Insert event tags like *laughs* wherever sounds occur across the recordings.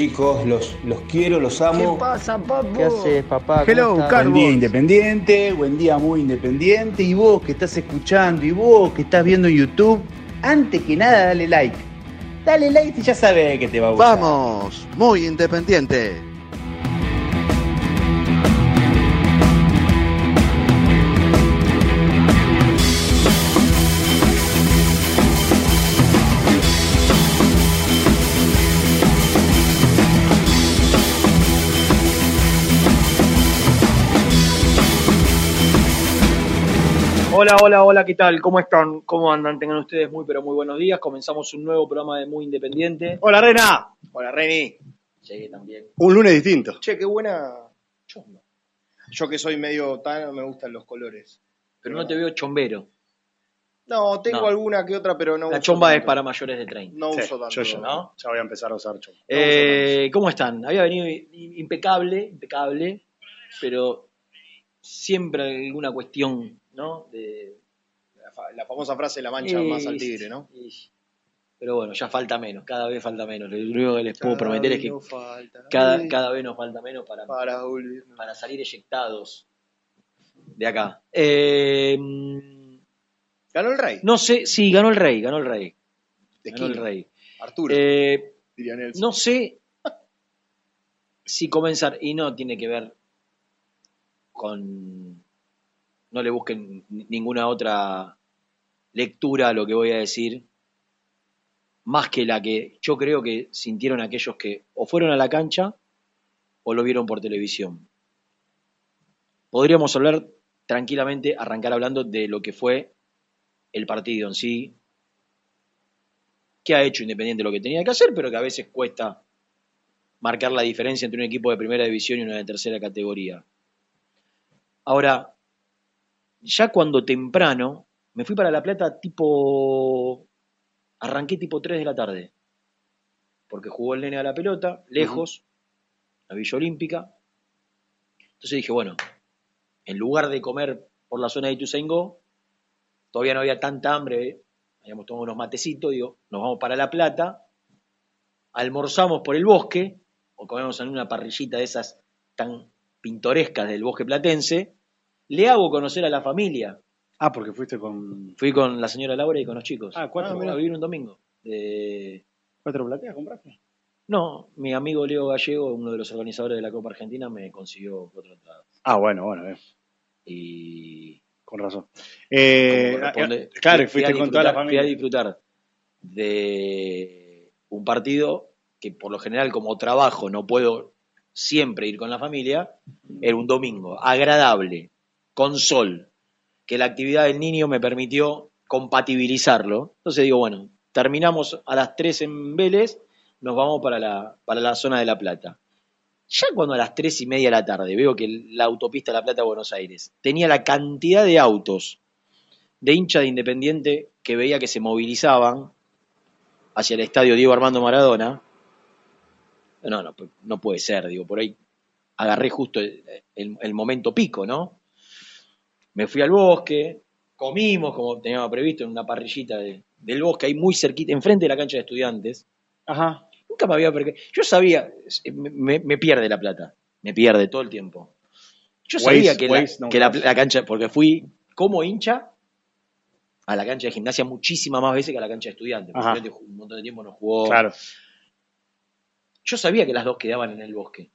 Chicos, los, los quiero, los amo. pasa, papu? ¿Qué haces, papá? ¿Cómo Hello? Carlos. Buen día independiente, buen día muy independiente. Y vos que estás escuchando, y vos que estás viendo en YouTube, antes que nada dale like. Dale like y ya sabes que te va a gustar. Vamos, muy independiente. Hola, hola, hola, ¿qué tal? ¿Cómo están? ¿Cómo andan? Tengan ustedes muy, pero muy buenos días. Comenzamos un nuevo programa de Muy Independiente. Hola, Rena. Hola, Reni. Llegué también. Un lunes distinto. Che, qué buena chomba. Yo que soy medio tan, me gustan los colores. Pero no te veo chombero. No, tengo No. alguna que otra, pero no La uso chomba es para mayores de 30. No Sí, uso tanto. yo ya, ¿no? ya voy a empezar a usar chomba. Eh, ¿Cómo están? Había venido impecable, impecable, pero siempre alguna cuestión, ¿no? De, La, fa- la famosa frase, la mancha Y- más al tigre, ¿no? y- pero bueno, ya falta menos, cada vez falta menos. Lo único que les puedo prometer es que No falta cada, cada vez nos falta menos para, para salir eyectados de acá. Eh, Ganó el rey. no sé, sí, ganó el rey, ganó el rey. de Ganó el rey. Arturo, Eh, diría Nelson. no sé *laughs* si comenzar, y no tiene que ver con. No le busquen ni- ninguna otra lectura a lo que voy a decir, más que la que yo creo que sintieron aquellos que o fueron a la cancha o lo vieron por televisión. Podríamos hablar tranquilamente, arrancar hablando de lo que fue el partido en sí, que ha hecho Independiente lo que tenía que hacer, pero que a veces cuesta marcar la diferencia entre un equipo de primera división y uno de tercera categoría. Ahora, ya cuando temprano, me fui para La Plata tipo... Arranqué tipo 3 de la tarde, porque jugó el nene a la pelota, lejos, la Villa Olímpica. Entonces dije, bueno, en lugar de comer por la zona de Ituzaingó, todavía no había tanta hambre, habíamos tomado unos matecitos, digo, nos vamos para La Plata, almorzamos por el bosque, o comemos en una parrillita de esas tan pintorescas del bosque platense, le hago conocer a la familia. Ah, porque fuiste con Fui con la señora Laura y con los chicos. Ah, cuatro. a vivir un domingo. Cuatro plateas, compraste. No, mi amigo Leo Gallego, uno de los organizadores de la Copa Argentina, me consiguió otra entrada. Ah, bueno, bueno, eh, Y con razón. Eh, eh, claro, fuiste con toda la familia. Fui a disfrutar de un partido que por lo general como trabajo no puedo siempre ir con la familia, era un domingo agradable, con sol, que la actividad del niño me permitió compatibilizarlo. Entonces digo, bueno, terminamos a las 3 en Vélez, nos vamos para la, para la zona de La Plata. Ya cuando a las tres y media de la tarde veo que la autopista La Plata Buenos Aires tenía la cantidad de autos de hinchas de Independiente que veía que se movilizaban hacia el estadio Diego Armando Maradona. No, no, no puede ser, digo, por ahí agarré justo el momento pico, ¿no? Me fui al bosque, comimos como teníamos previsto en una parrillita de- del bosque, ahí muy cerquita, enfrente de la cancha de estudiantes. Ajá. Nunca me había perca- Yo sabía, me, pierde la plata, me pierde todo el tiempo. Yo sabía Waze- que, la, no que la, cancha, porque fui como hincha a la cancha de gimnasia muchísimas más veces que a la cancha de estudiantes. porque un montón de tiempo no jugó. Claro. Yo sabía que las dos quedaban en el bosque.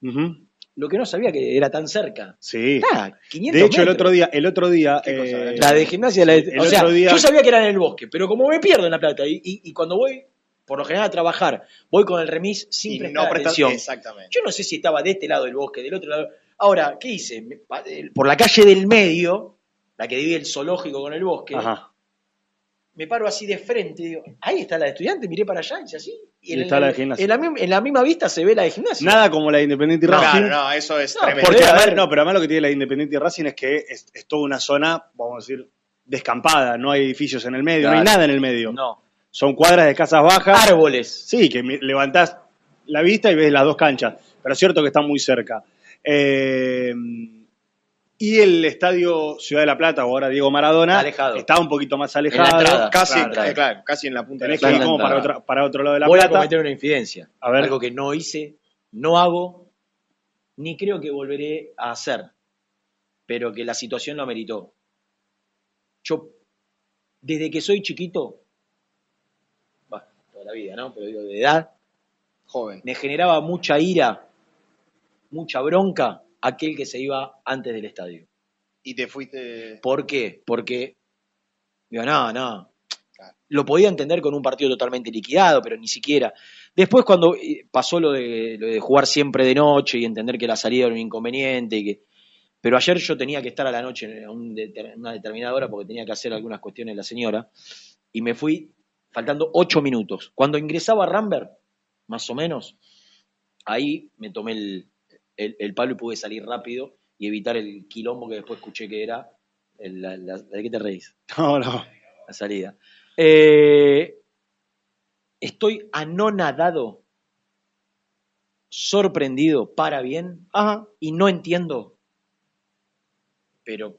Lo que no sabía que era tan cerca. Sí. Ah, 500 De hecho, el otro día, el otro día, eh, La de gimnasia, la de- el o sea, otro día- yo sabía que era en el bosque, pero como me pierdo en la plata y, y- y cuando voy, por lo general a trabajar, voy con el remis sin Y prestar no prestas atención. Exactamente. Yo no sé si estaba de este lado del bosque, del otro lado. Ahora, ¿qué hice? El- Por la calle del medio, la que divide el zoológico con el bosque, Ajá. Me paro así de frente y digo, ahí está la de estudiante, miré para allá, hice así. Y en está la de gimnasia. En la, mi- en la misma vista se ve la de gimnasia. Nada como la de Independiente y No, Racing. claro, no, eso es No, tremendo. Porque, no, pero además lo que tiene la de Independiente y Racing es que es, es toda una zona, vamos a decir, descampada. No hay edificios en el medio, no hay nada en el medio. No. Son cuadras de casas bajas. Árboles. Sí, que levantás la vista y ves las dos canchas. Pero es cierto que están muy cerca. Eh, y el estadio Ciudad de la Plata, o ahora Diego Maradona, Está alejado. está un poquito más En alejado. entrada. Casi, Claro. eh, claro, casi en la punta de Tenés la que ir Está en la como para, otra- para otro lado de la Voy a Plata. cometer una infidencia. A ver. Algo que no hice, no hago, ni creo que volveré a hacer. Pero que la situación lo ameritó. Yo, desde que soy chiquito, toda la vida, ¿no? Pero digo, de edad, joven. me generaba mucha ira, mucha bronca aquel que se iba antes del estadio. Y te fuiste. ¿Por qué? Porque, digo, no, no. Claro. Lo podía entender con un partido totalmente liquidado, pero ni siquiera. Después, cuando eh, pasó lo de, lo de jugar siempre de noche y entender que la salida era un inconveniente, y que, pero ayer yo tenía que estar a la noche deter- una determinada hora porque tenía que hacer algunas cuestiones la señora, y me fui faltando ocho minutos. Cuando ingresaba Rambert, más o menos, ahí me tomé el, el, el palo y pude salir rápido y evitar el quilombo que después escuché que era. el- la- la- ¿De qué te reís? *laughs* No, no. La salida. Eh, estoy anonadado, sorprendido, para bien, Ajá. y no entiendo. Pero,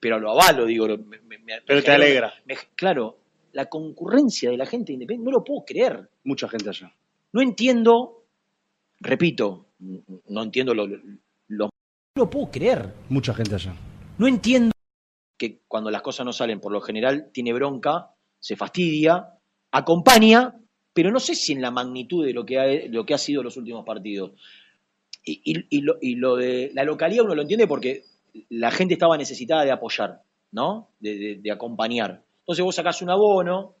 pero lo avalo, digo. me- me- me- Pero te alegra. claro, la concurrencia de la gente independiente, no lo puedo creer. Mucha gente allá. No entiendo, repito, no entiendo lo, lo- lo- no lo puedo creer. Mucha gente allá. No entiendo que cuando las cosas no salen, por lo general tiene bronca, se fastidia, acompaña, pero no sé si en la magnitud de lo que ha, lo que ha sido los últimos partidos. Y, y- y lo, y lo de la localidad uno lo entiende porque la gente estaba necesitada de apoyar, ¿no? De, de- de acompañar. Entonces vos sacás un abono,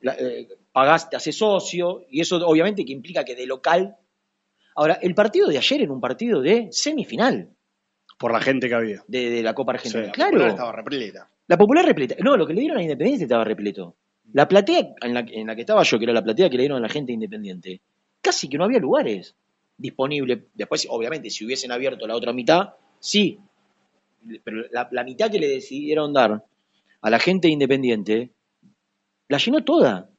la- eh, pagás, te haces socio, y eso obviamente que implica que de local. Ahora, el partido de ayer era un partido de semifinal Por la gente que había. de, de la Copa Argentina. Sí. La claro. popular estaba repleta. La popular repleta. No, lo que le dieron a Independiente estaba repleto. La platea en la, en la que estaba yo, que era la platea que le dieron a la gente Independiente, casi que no había lugares disponibles. Después, obviamente, si hubiesen abierto la otra mitad, sí. Pero la, la mitad que le decidieron dar a la gente Independiente, la llenó toda.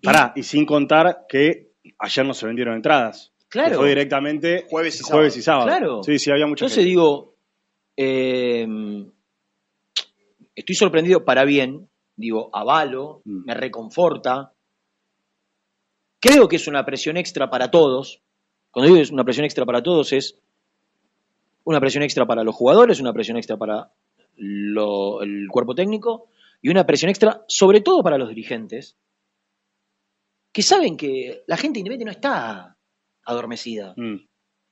Y- Pará, y sin contar que ayer no se vendieron entradas. Claro. Que fue directamente Jueves y jueves y sábado. Claro. Sí, sí, había mucha Entonces gente. digo, eh, estoy sorprendido para bien, digo, avalo, Mm. me reconforta. Creo que es una presión extra para todos. Cuando digo es una presión extra para todos es una presión extra para los jugadores, una presión extra para lo- el cuerpo técnico y una presión extra sobre todo para los dirigentes que saben que la gente independiente no está adormecida Mm.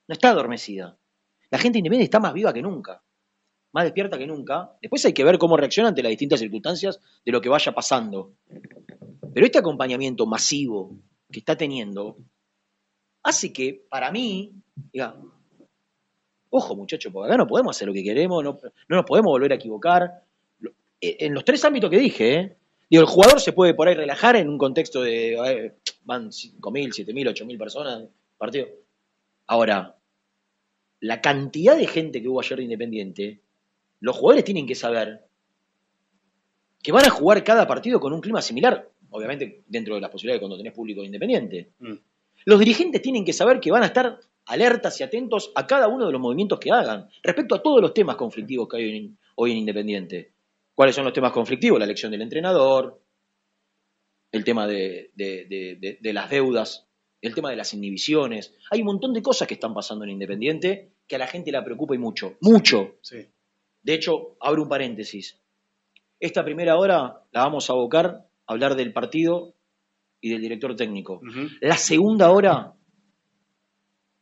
no está adormecida. La gente independiente está más viva que nunca, más despierta que nunca. Después hay que ver cómo reacciona ante las distintas circunstancias de lo que vaya pasando. Pero este acompañamiento masivo que está teniendo hace que, para mí, diga, ojo muchachos, porque acá no podemos hacer lo que queremos, no, no nos podemos volver a equivocar. Eh, En los tres ámbitos que dije, ¿eh? Digo, el jugador se puede por ahí relajar en un contexto de eh, van 5.000, 7.000, 8.000 personas partido. Ahora, la cantidad de gente que hubo ayer de Independiente, los jugadores tienen que saber que van a jugar cada partido con un clima similar, obviamente dentro de las posibilidades de cuando tenés público de Independiente. Mm. Los dirigentes tienen que saber que van a estar alertas y atentos a cada uno de los movimientos que hagan, respecto a todos los temas conflictivos que hay hoy en, hoy en Independiente. ¿Cuáles son los temas conflictivos? La elección del entrenador, el tema de, de- de- de- de las deudas, el tema de las inhibiciones. Hay un montón de cosas que están pasando en Independiente que a la gente la preocupa y mucho, mucho. Sí. De hecho, abro un paréntesis. Esta primera hora la vamos a abocar a hablar del partido y del director técnico. La segunda hora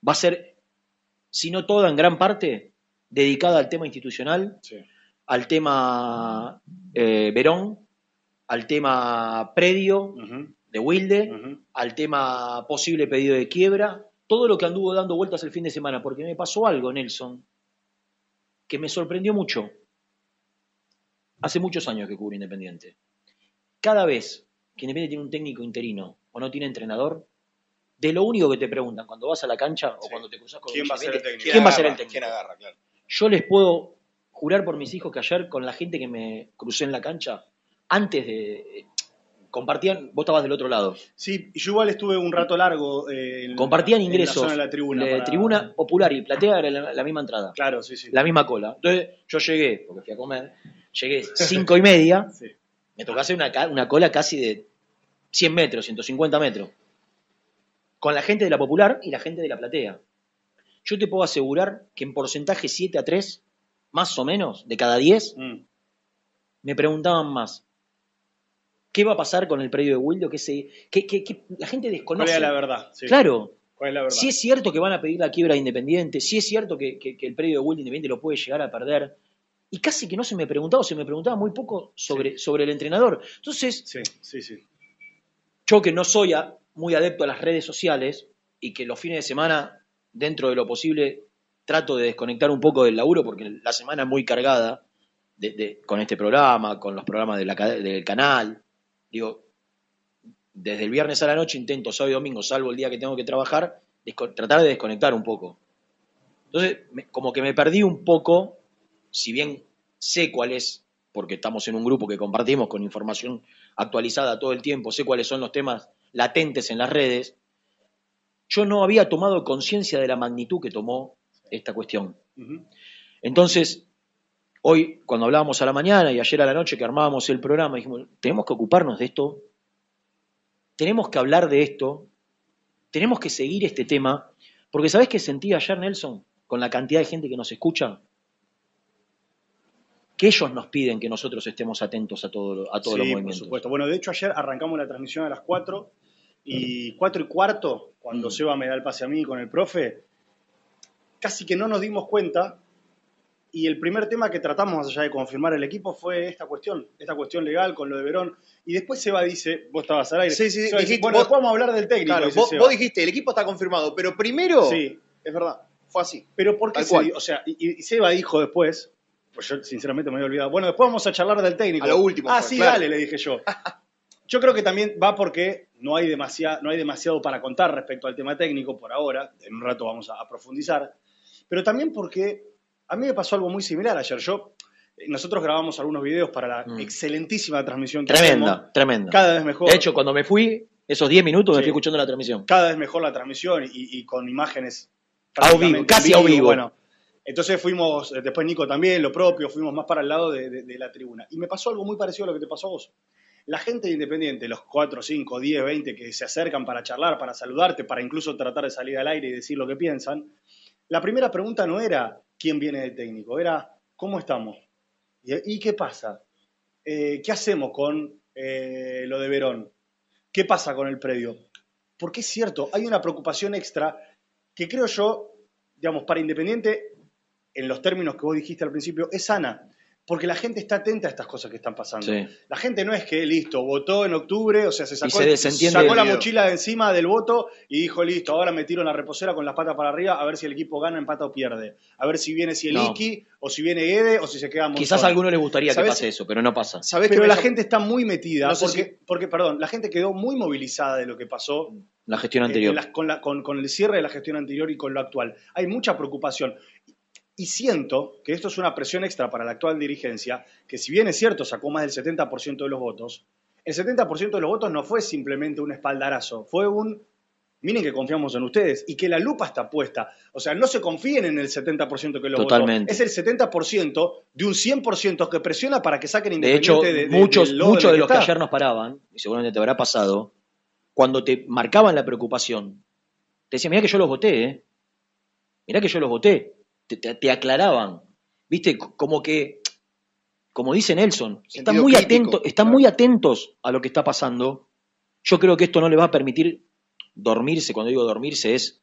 va a ser, si no toda, en gran parte, dedicada al tema institucional, Sí. al tema eh, Verón, al tema predio. De Wilde, al tema posible pedido de quiebra, todo lo que anduvo dando vueltas el fin de semana, porque me pasó algo, Nelson, que me sorprendió mucho. Hace muchos años que cubro Independiente. Cada vez que Independiente tiene un técnico interino o no tiene entrenador, de lo único que te preguntan cuando vas a la cancha o Sí. cuando te cruzas con ¿Quién va a ser el técnico? ¿Quién va a ser el agarra? técnico? ¿Quién agarra? Claro. Yo les puedo jurar por mis hijos que ayer con la gente que me crucé en la cancha, antes de... Compartían, vos estabas del otro lado. Sí, yo igual estuve un rato largo eh, en, Compartían en la ingresos zona de la tribuna. de para- tribuna popular y platea era la, la misma entrada, Claro, sí, sí. la misma cola. Entonces yo llegué, porque fui a comer, llegué cinco y media, *laughs* Sí. me tocó hacer una, una cola casi de 100 metros, 150 metros, con la gente de la popular y la gente de la platea. Yo te puedo asegurar que en porcentaje 7 a 3, más o menos, de cada 10, Mm. me preguntaban más. ¿Qué va a pasar con el predio de Wildo? ¿Qué se, qué- la gente ¿Cuál desconoce. es la verdad? Sí. Claro, ¿Cuál es la verdad? si es cierto que van a pedir la quiebra de Independiente, si es cierto que, que- que el predio de Wilde Independiente lo puede llegar a perder, y casi que no se me preguntaba, o se me preguntaba muy poco sobre, sobre el entrenador. Entonces, Sí, sí, sí. yo que no soy a- muy adepto a las redes sociales y que los fines de semana, dentro de lo posible, trato de desconectar un poco del laburo porque la semana es muy cargada de- de- con este programa, con los programas de la ca- del canal. Digo, desde el viernes a la noche intento, sábado y domingo, salvo el día que tengo que trabajar, tratar de desconectar un poco. Entonces, me- como que me perdí un poco, si bien sé cuál es, porque estamos en un grupo que compartimos con información actualizada todo el tiempo, sé cuáles son los temas latentes en las redes, yo no había tomado conciencia de la magnitud que tomó esta cuestión. Entonces, hoy, cuando hablábamos a la mañana y ayer a la noche que armábamos el programa, dijimos, tenemos que ocuparnos de esto, tenemos que hablar de esto, tenemos que seguir este tema, porque ¿sabés qué sentí ayer, Nelson, con la cantidad de gente que nos escucha? Que ellos nos piden que nosotros estemos atentos a, todo, a todos Sí, los por movimientos. supuesto. Bueno, de hecho ayer arrancamos la transmisión a las 4 y 4 y cuarto, cuando Mm. Seba me da el pase a mí con el profe, casi que no nos dimos cuenta y el primer tema que tratamos, más allá de confirmar el equipo, fue esta cuestión, esta cuestión legal con lo de Verón. Y después Seba dice, vos estabas al aire. Sí, sí, dijiste, bueno, vos- vamos a hablar del técnico. Claro, vos, dijiste, el equipo está confirmado, pero primero, Sí, es verdad, fue así. pero ¿por qué se cual. di- O sea, y, y Seba dijo después, pues yo sinceramente me había olvidado, bueno, después vamos a charlar del técnico. A lo último Ah, fue, sí, claro. dale, le dije yo. *laughs* Yo creo que también va porque no hay, demasiado, no hay demasiado para contar respecto al tema técnico por ahora, en un rato vamos a, a profundizar, pero también porque a mí me pasó algo muy similar ayer. Yo, eh, nosotros grabamos algunos videos para la Mm. excelentísima transmisión que Tremenda, hacemos. tremenda. Cada vez mejor. De hecho, cuando me fui, esos 10 minutos me fui escuchando la transmisión. cada vez mejor la transmisión y, y con imágenes A vivo, prácticamente casi a vivo. Bueno, entonces fuimos, eh, después Nico también, lo propio, fuimos más para el lado de, de- de la tribuna. Y me pasó algo muy parecido a lo que te pasó a vos. La gente de Independiente, los 4, 5, 10, 20 que se acercan para charlar, para saludarte, para incluso tratar de salir al aire y decir lo que piensan, la primera pregunta no era quién viene de técnico, era cómo estamos. ¿Y, qué pasa? Eh, ¿Qué hacemos con eh, lo de Verón? ¿Qué pasa con el predio? Porque es cierto, hay una preocupación extra que creo yo, digamos, para Independiente, en los términos que vos dijiste al principio, es sana. Porque la gente está atenta a estas cosas que están pasando. Sí. La gente no es que, listo, votó en octubre, o sea, se sacó, se desentiende sacó la mochila de encima del voto y dijo, listo, ahora me tiro en la reposera con las patas para arriba a ver si el equipo gana, empata o pierde. A ver si viene si el No. Iki, o si viene Ede, o si se queda Quizás a alguno le gustaría que pase eso, pero no pasa. ¿Sabés Pero que la gente está muy metida, No sé porque, si- porque, perdón, la gente quedó muy movilizada de lo que pasó La gestión eh, anterior. en las- con, la- con- con el cierre de la gestión anterior y con lo actual. Hay mucha preocupación. Y siento que esto es una presión extra para la actual dirigencia, que si bien es cierto, sacó más del 70% de los votos, el 70% de los votos no fue simplemente un espaldarazo, fue un miren que confiamos en ustedes y que la lupa está puesta. O sea, no se confíen en el 70% que lo Totalmente. votó. Es el 70% de un 100% que presiona para que saquen De hecho, Independiente de, de- muchos, lodo muchos de los que está. ayer nos paraban, y seguramente te habrá pasado, cuando te marcaban la preocupación, te decían, mirá que yo los voté, ¿eh? Mirá que yo los voté. Te, te- te aclaraban. ¿Viste? Como que, como dice Nelson, están muy, crítico, atentos, están claro. muy atentos a lo que está pasando. Yo creo que esto no le va a permitir dormirse. Cuando digo dormirse es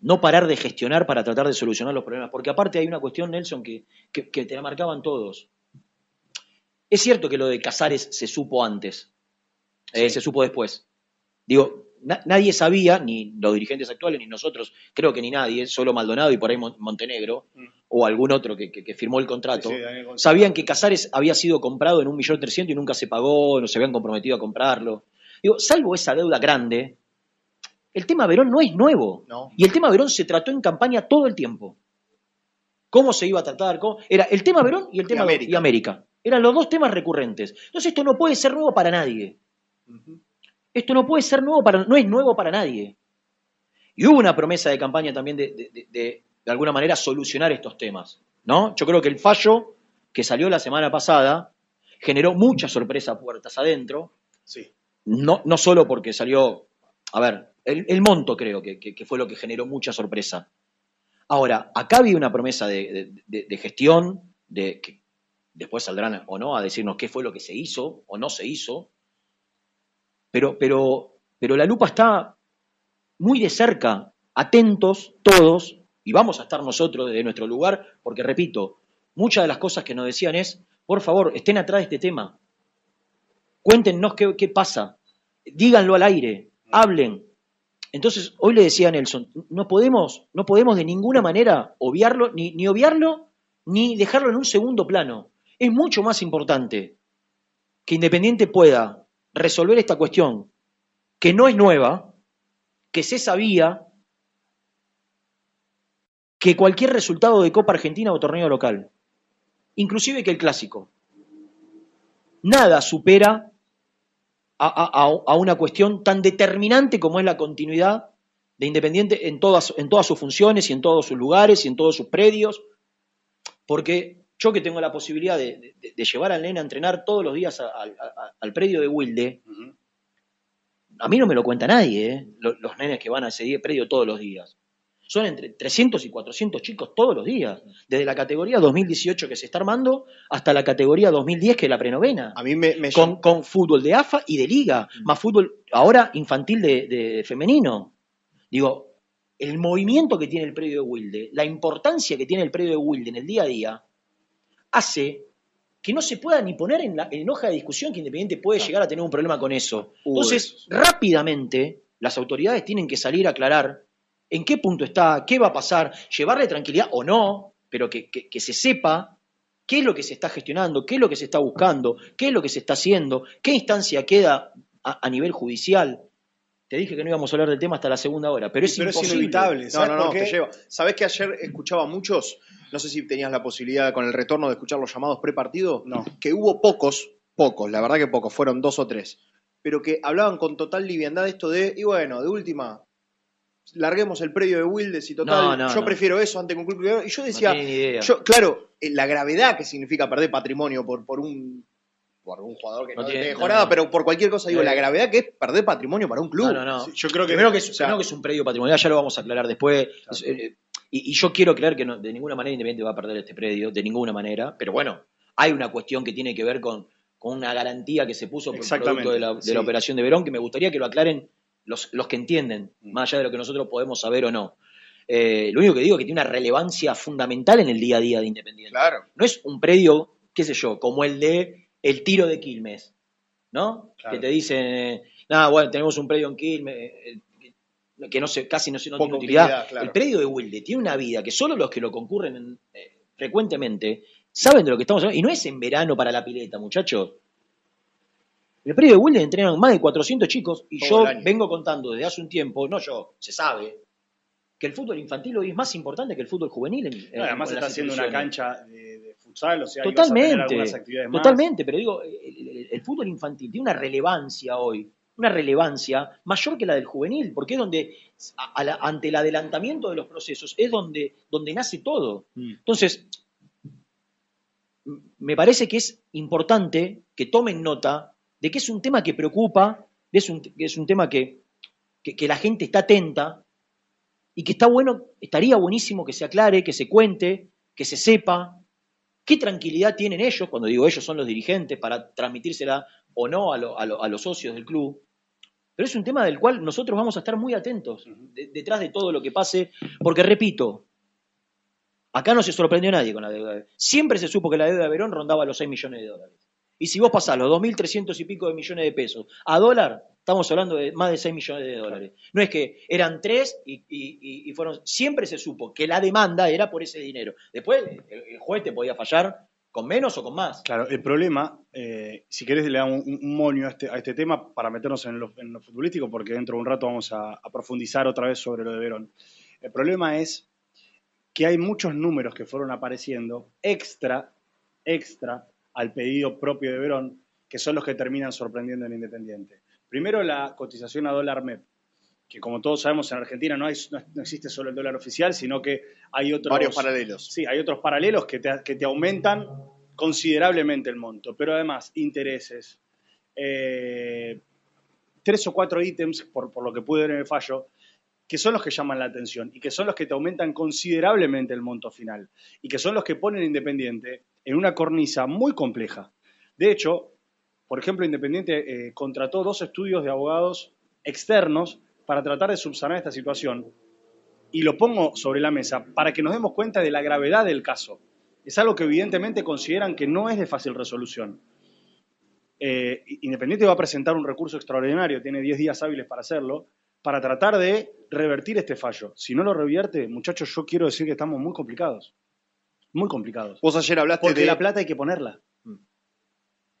no parar de gestionar para tratar de solucionar los problemas. Porque aparte hay una cuestión, Nelson, que, que, que te la marcaban todos. Es cierto que lo de Casares se supo antes, eh, se supo después. Digo, na- nadie sabía, ni los dirigentes actuales, ni nosotros, creo que ni nadie, solo Maldonado y por ahí Mon- Montenegro, Mm. o algún otro que, que- que firmó el contrato, Sí, sí, sabían que Casares había sido comprado en un millón trescientos y nunca se pagó, no se habían comprometido a comprarlo. Digo, salvo esa deuda grande, el tema Verón no es nuevo. No. Y el tema Verón se trató en campaña todo el tiempo. ¿Cómo se iba a tratar? ¿Cómo? Era el tema Verón y el tema América. y América. Eran los dos temas recurrentes. Entonces esto no puede ser nuevo para nadie. Esto no puede ser nuevo para, no es nuevo para nadie. Y hubo una promesa de campaña también de, de, de- de- de alguna manera solucionar estos temas. ¿no? Yo creo que el fallo que salió la semana pasada generó mucha sorpresa puertas adentro. Sí. No, no solo porque salió, a ver, el, el monto creo que, que- que fue lo que generó mucha sorpresa. Ahora, acá había una promesa de, de- de- de gestión, de que después saldrán o no a decirnos qué fue lo que se hizo o no se hizo, pero, pero, pero la lupa está muy de cerca, atentos todos, y vamos a estar nosotros desde nuestro lugar, porque repito, muchas de las cosas que nos decían es, por favor, estén atrás de este tema, cuéntenos qué, qué pasa, díganlo al aire, hablen. Entonces, hoy le decía a Nelson, no podemos, no podemos de ninguna manera obviarlo, ni, ni obviarlo, ni dejarlo en un segundo plano. Es mucho más importante que Independiente pueda resolver esta cuestión, que no es nueva, que se sabía, que cualquier resultado de Copa Argentina o torneo local, inclusive que el clásico. Nada supera a, una cuestión tan determinante como es la continuidad de Independiente en todas, en todas sus funciones y en todos sus lugares y en todos sus predios, porque yo que tengo la posibilidad de, de- de llevar al nene a entrenar todos los días a- a- a- al predio de Wilde, a mí no me lo cuenta nadie, ¿eh? los, los nenes que van a ese predio todos los días. Son entre 300 y 400 chicos todos los días, desde la categoría 2018 que se está armando hasta la categoría 2010 que es la prenovena A mí me, me con, con fútbol de AFA y de liga, más fútbol ahora infantil de, de femenino. Digo, el movimiento que tiene el predio de Wilde, la importancia que tiene el predio de Wilde en el día a día, hace que no se pueda ni poner en, la, en hoja de discusión que Independiente puede llegar a tener un problema con eso. Entonces, eso. rápidamente, las autoridades tienen que salir a aclarar en qué punto está, qué va a pasar, llevarle tranquilidad o no, pero que, que- que se sepa qué es lo que se está gestionando, qué es lo que se está buscando, qué es lo que se está haciendo, qué instancia queda a, a nivel judicial. Te dije que no íbamos a hablar del tema hasta la segunda hora, pero es Pero es inevitable. No, ¿sabes no, no, qué? te lleva. ¿Sabés que ayer escuchaba a muchos? No sé si tenías la posibilidad con el retorno de escuchar los llamados prepartido. No. Que hubo pocos, pocos, la verdad que pocos, fueron dos o tres. Pero que hablaban con total liviandad esto de, y bueno, de última, larguemos el predio de Wildes y total, No, no, yo no. prefiero eso antes que un club privado. Y yo No decía, yo, claro, eh, la gravedad que significa perder patrimonio por, por un por un jugador que No no, tiene- te dejó no, nada, no. pero por cualquier cosa digo, Eh. la gravedad que es perder patrimonio para un club. No, no, no. Sí, yo creo que- primero que es, o sea- primero que es un predio patrimonial, ya lo vamos a aclarar después. Es, eh, y, y yo quiero creer que no- de ninguna manera Independiente va a perder este predio, de ninguna manera. Pero bueno, hay una cuestión que tiene que ver con, con una garantía que se puso por producto de la, de sí. la operación de Verón, que me gustaría que lo aclaren los, los que entienden, Mm. más allá de lo que nosotros podemos saber o no. Eh, lo único que digo es que tiene una relevancia fundamental en el día a día de Independiente. Claro. No es un predio, qué sé yo, como el de el tiro de Quilmes, ¿no? Claro. Que te dicen, eh, nada, bueno, tenemos un predio en Quilmes, eh, eh, que no se, casi no, se- no tiene utilidad. utilidad, claro. El predio de Wilde tiene una vida que solo los que lo concurren en- eh, frecuentemente saben de lo que estamos hablando. Y no es en verano para la pileta, muchachos. El predio de Wilde entrenan más de 400 chicos y Todo yo vengo contando desde hace un tiempo, no yo, se sabe, que el fútbol infantil hoy es más importante que el fútbol juvenil. en- en- No, además en está haciendo una cancha de, de futsal, o sea, ahí vas a tener Totalmente, algunas actividades más. totalmente, pero digo, el, el- el fútbol infantil tiene una relevancia hoy una relevancia mayor que la del juvenil, porque es donde, a- a la- ante el adelantamiento de los procesos, es donde, donde nace todo. Entonces, m- me parece que es importante que tomen nota de que es un tema que preocupa, de es un, que es un tema que, que, que la gente está atenta y que está bueno, estaría buenísimo que se aclare, que se cuente, que se sepa qué tranquilidad tienen ellos, cuando digo ellos son los dirigentes, para transmitírsela o no a, lo- a lo- a los socios del club. Pero es un tema del cual nosotros vamos a estar muy atentos de- detrás de todo lo que pase, porque repito, acá no se sorprendió nadie con la deuda. de- Siempre se supo que la deuda de Verón rondaba los 6 millones de dólares. Y si vos pasás los 2.300 y pico de millones de pesos a dólar, estamos hablando de más de 6 millones de dólares. No es que eran 3 y, y- y- y fueron... Siempre se supo que la demanda era por ese dinero. Después el, el juez te podía fallar con menos o con más. Claro, el problema, eh, si querés le damos un, un moño a este, a este tema para meternos en lo, en lo futbolístico, porque dentro de un rato vamos a, a profundizar otra vez sobre lo de Verón. El problema es que hay muchos números que fueron apareciendo extra, extra al pedido propio de Verón, que son los que terminan sorprendiendo en Independiente. Primero, la cotización a dólar MEP, que como todos sabemos en Argentina no, hay, no, existe solo el dólar oficial, sino que hay otros... Varios paralelos. Sí, hay otros paralelos que te, que te aumentan considerablemente el monto, pero además intereses, eh, tres o cuatro ítems, por, por lo que pude ver en el fallo, que son los que llaman la atención y que son los que te aumentan considerablemente el monto final y que son los que ponen Independiente en una cornisa muy compleja. De hecho, por ejemplo, Independiente eh, contrató dos estudios de abogados externos para tratar de subsanar esta situación y lo pongo sobre la mesa para que nos demos cuenta de la gravedad del caso. Es algo que evidentemente consideran que no es de fácil resolución. Eh, Independiente va a presentar un recurso extraordinario, tiene 10 días hábiles para hacerlo, para tratar de revertir este fallo. Si no lo revierte, muchachos, yo quiero decir que estamos muy complicados. Muy complicados. Vos ayer hablaste Porque de... la plata hay que ponerla.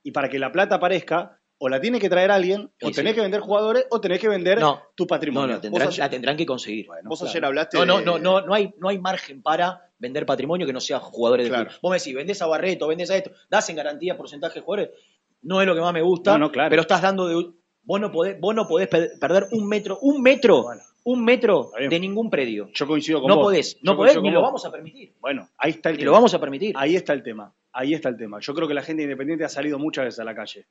Y para que la plata aparezca, o la tiene que traer alguien, o Sí, tenés sí. que vender jugadores, o tenés que vender No, tu patrimonio. no, tendrán- Vos ayer- la tendrán que conseguir. Vos claro. ayer hablaste No, no, de- no, no, no hay, no hay margen para vender patrimonio que no sea jugadores de Claro. club. Vos me decís, vendés a Barreto, vendés a esto, das en garantía porcentaje de jugadores. No es lo que más me gusta, No, no, claro. pero estás dando de. Vos no podés, vos no podés pe- perder un metro, un metro, Bueno. un metro de ningún predio. Yo coincido con No vos. podés, Yo no podés, ni lo vos. vamos a permitir. Bueno, ahí está el Ni tema. lo vamos a permitir. Ahí está el tema. Ahí está el tema. Yo creo que la gente independiente ha salido muchas veces a la calle.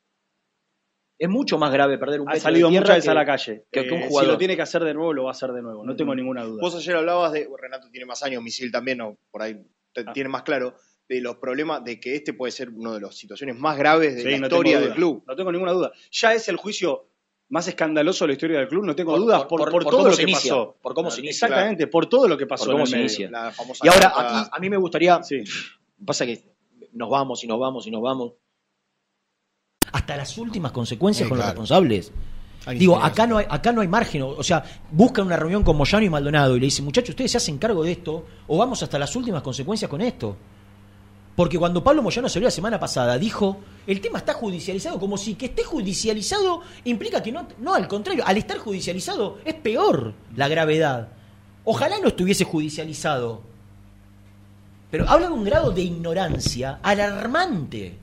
Es mucho más grave perder un Ha metro salido de tierra muchas veces que- a la calle. que- que un jugador. Si lo tiene que hacer de nuevo, lo va a hacer de nuevo. No tengo ninguna duda. Vos ayer hablabas de, Renato tiene más años, Misil también, o por ahí te- Ah. tiene más claro, de los problemas de que este puede ser una de las situaciones más graves de Sí, la no historia del club. No tengo ninguna duda. Ya es el juicio más escandaloso de la historia del club, no tengo Por- dudas, por- por, por- por por todo lo que inicia, pasó. por cómo se inicia. Exactamente, por todo lo que pasó Por cómo se inicia. La famosa Y ahora, a, a mí me gustaría. Sí. Pasa que nos vamos y nos vamos y nos vamos. Hasta las últimas consecuencias Sí, con los responsables. Digo, acá no, hay, acá no hay margen. O o sea, buscan una reunión con Moyano y Maldonado y le dicen, muchachos, ustedes se hacen cargo de esto o vamos hasta las últimas consecuencias con esto. Porque cuando Pablo Moyano salió la semana pasada, dijo, el tema está judicializado, como si que esté judicializado implica que no, no, al contrario, al estar judicializado es peor la gravedad. Ojalá no estuviese judicializado. Pero habla de un grado de ignorancia alarmante.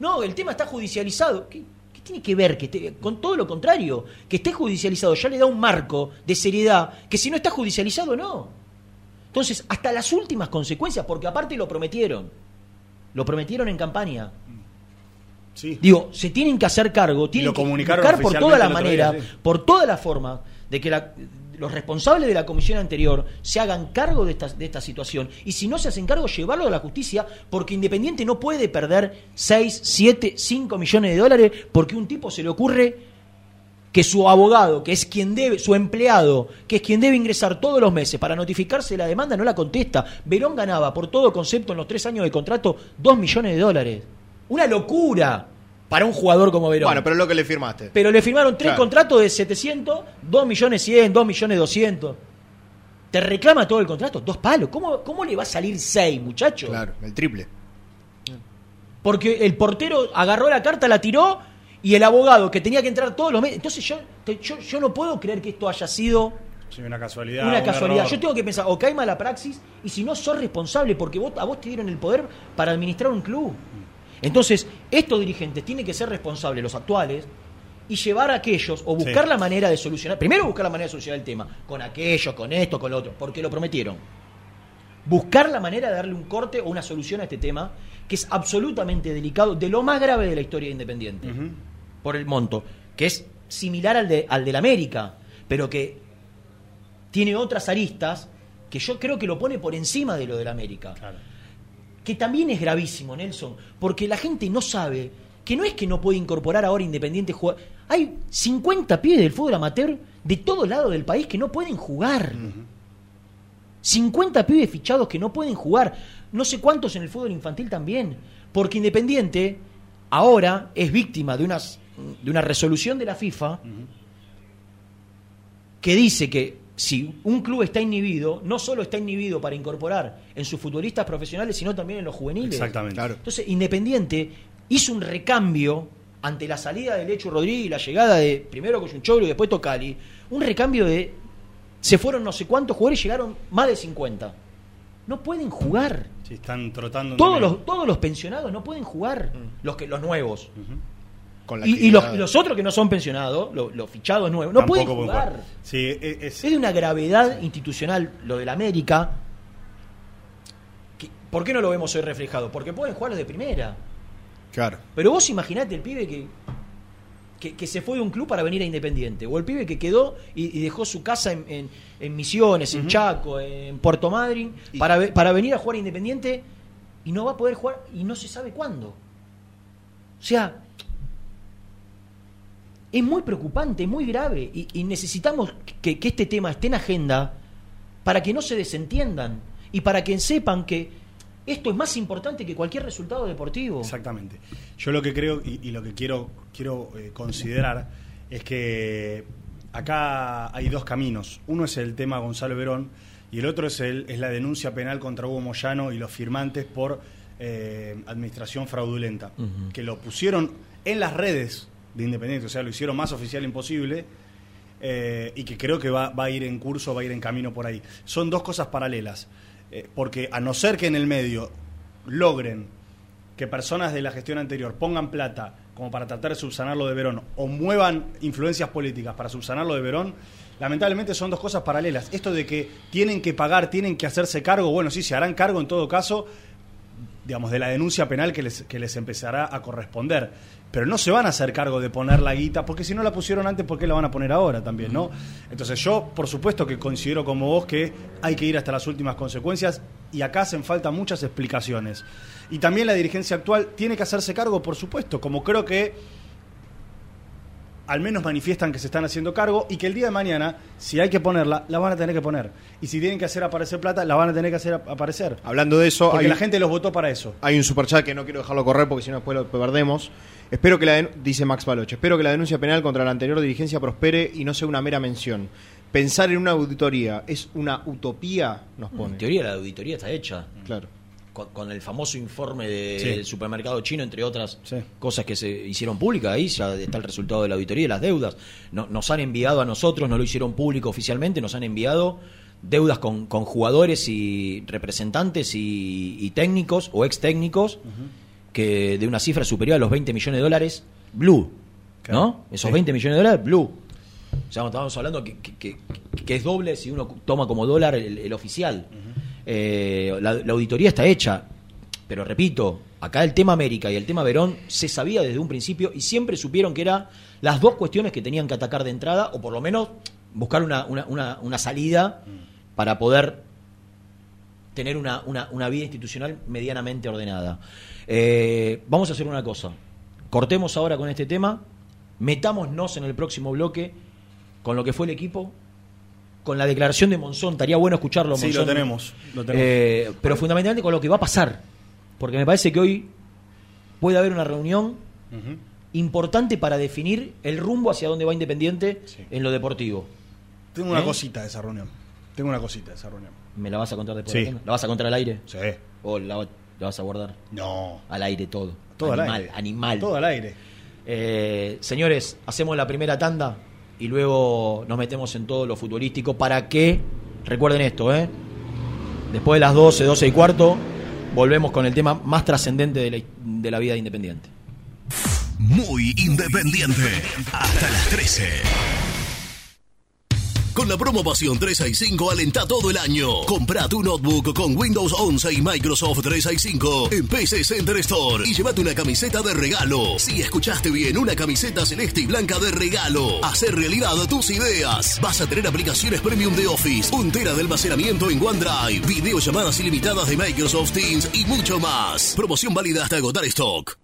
No, el tema está judicializado. ¿Qué, qué tiene que ver? Que esté- con todo lo contrario, que esté judicializado ya le da un marco de seriedad que si no está judicializado no. Entonces, hasta las últimas consecuencias, porque aparte lo prometieron. Lo prometieron en campaña. Sí. Digo, se tienen que hacer cargo, tienen lo que comunicaron buscar por toda la manera, sí. por toda la forma, de que la- los responsables de la comisión anterior se hagan cargo de esta, de situación. Y si no se hacen cargo, llevarlo a la justicia, porque Independiente no puede perder 6, 7, 5 millones de dólares porque un tipo se le ocurre que su abogado, que es quien debe, su empleado, que es quien debe ingresar todos los meses para notificarse la demanda, no la contesta. Verón ganaba por todo concepto en los tres años de contrato 2 millones de dólares. Una locura para un jugador como Verón. Bueno, pero es lo que le firmaste. Pero le firmaron tres Claro. contratos de 700, 2 millones 100, 2 millones 200. Te reclama todo el contrato, dos palos. ¿Cómo, cómo le va a salir 6, muchacho? Claro, el triple. Porque el portero agarró la carta, la tiró y el abogado que tenía que entrar todos los meses. Entonces yo, yo, yo no puedo creer que esto haya sido Sí, una casualidad. una un casualidad. error. Yo tengo que pensar, o cae mala praxis, y si no sos responsable, porque vos, a vos te dieron el poder para administrar un club. Entonces, estos dirigentes tienen que ser responsables, los actuales, y llevar a aquellos, o buscar la manera de solucionar, primero buscar la manera de solucionar el tema, con aquello, con esto, con lo otro, porque lo prometieron. Buscar la manera de darle un corte o una solución a este tema, que es absolutamente delicado, de lo más grave de la historia de Independiente, por el monto, que es similar al de, al del América, pero que tiene otras aristas que yo creo que lo pone por encima de lo del América. Que también es gravísimo, Nelson, porque la gente no sabe que no es que no puede incorporar ahora Independiente jugar. Hay 50 pibes del fútbol amateur de todo lado del país que no pueden jugar. 50 pibes fichados que no pueden jugar. No sé cuántos en el fútbol infantil también. Porque Independiente ahora es víctima de, unas, de una resolución de la FIFA que dice que si un club está inhibido, no solo está inhibido para incorporar en sus futbolistas profesionales, sino también en los juveniles. Exactamente. Entonces, Independiente hizo un recambio ante la salida de Lechu Rodríguez y la llegada de primero Coyunchoglu y después Tocali, un recambio de se fueron no sé cuántos jugadores, llegaron más de 50. No pueden jugar. Sí, están trotando. Todos los, todos los pensionados no pueden jugar, los que los nuevos. Con la Y, y los, otros que no son pensionados, los, los fichados nuevos, no pueden jugar. Sí, e- es, Es de una gravedad institucional lo del América. que- ¿Por qué no lo vemos hoy reflejado? Porque pueden jugar los de primera. Claro. Pero vos imaginate el pibe que, que, que se fue de un club para venir a Independiente. O el pibe que quedó y, y dejó su casa en, en- en Misiones, en Chaco, en Puerto Madryn, para, para venir a jugar a Independiente y no va a poder jugar y no se sabe cuándo. O sea, es muy preocupante, es muy grave y, y necesitamos que, que este tema esté en agenda para que no se desentiendan y para que sepan que esto es más importante que cualquier resultado deportivo. Exactamente. Yo lo que creo y, y lo que quiero, quiero eh, considerar es que acá hay dos caminos. Uno es el tema Gonzalo Verón y el otro es, el, es la denuncia penal contra Hugo Moyano y los firmantes por eh, administración fraudulenta, que lo pusieron en las redes de Independiente, o sea, lo hicieron más oficial imposible. eh, y que creo que va, va a ir en curso, va a ir en camino por ahí. Son dos cosas paralelas, eh, porque a no ser que en el medio logren que personas de la gestión anterior pongan plata como para tratar de subsanar lo de Verón o muevan influencias políticas para subsanar lo de Verón, lamentablemente son dos cosas paralelas. Esto de que tienen que pagar, tienen que hacerse cargo, bueno, sí, se harán cargo en todo caso, digamos, de la denuncia penal que les, que les empezará a corresponder. Pero no se van a hacer cargo de poner la guita, porque si no la pusieron antes, ¿por qué la van a poner ahora también, no? Entonces yo, por supuesto que considero como vos que hay que ir hasta las últimas consecuencias y acá hacen falta muchas explicaciones. Y también la dirigencia actual tiene que hacerse cargo, por supuesto, como creo que al menos manifiestan que se están haciendo cargo y que el día de mañana, si hay que ponerla, la van a tener que poner. Y si tienen que hacer aparecer plata, la van a tener que hacer ap- aparecer. Hablando de eso, Porque hay, la gente los votó para eso. hay un superchat que no quiero dejarlo correr porque si no después lo perdemos. Espero que la dice Max Baloche, espero que la denuncia penal contra la anterior dirigencia prospere y no sea una mera mención. Pensar en una auditoría es una utopía, nos En pone. teoría la auditoría está hecha. Claro. Con, con el famoso informe de- Sí. del supermercado chino, entre otras Sí. cosas que se hicieron públicas, ahí ya está el resultado de la auditoría y las deudas. No- nos han enviado a nosotros, no lo hicieron público oficialmente, nos han enviado deudas con, con jugadores y representantes y, y técnicos o ex técnicos que de una cifra superior a los 20 millones de dólares, blue, Claro. ¿no? Esos Sí. 20 millones de dólares, blue. O sea, estamos hablando que, que- que- que es doble si uno toma como dólar el, el oficial. Eh, la, auditoría está hecha, pero repito, acá el tema América y el tema Verón se sabía desde un principio y siempre supieron que eran las dos cuestiones que tenían que atacar de entrada, o por lo menos buscar una, una- una- salida para poder tener una, una- una vida institucional medianamente ordenada. Eh, vamos a hacer una cosa. Cortemos ahora con este tema, metámonos en el próximo bloque con lo que fue el equipo, con la declaración de Monzón. Estaría bueno escucharlo, Sí, Monzón. lo tenemos, lo tenemos. Eh, pero fundamentalmente con lo que va a pasar. Porque me parece que hoy puede haber una reunión importante para definir el rumbo hacia dónde va Independiente Sí. en lo deportivo. Tengo una ¿Eh? cosita de esa reunión. Tengo una cosita de esa reunión. ¿Me la vas a contar después? Sí. de la- ¿La vas a contar al aire? Sí. ¿O la, la vas a guardar? No. Al aire todo. Todo al animal, aire. animal. Todo al aire. Eh, señores, hacemos la primera tanda y luego nos metemos en todo lo futbolístico para que, recuerden esto, ¿eh? después de las 12, 12 y cuarto, volvemos con el tema más trascendente de la, de la vida de Independiente. muy independiente. Hasta las 13. Con la promo Pasión 365 alenta todo el año. Compra tu notebook con Windows 11 y Microsoft 365 en PC Center Store y llévate una camiseta de regalo. Si escuchaste bien, una camiseta celeste y blanca de regalo. Hacer realidad tus ideas. Vas a tener aplicaciones premium de Office, un tera de almacenamiento en OneDrive, videollamadas ilimitadas de Microsoft Teams y mucho más. Promoción válida hasta agotar stock.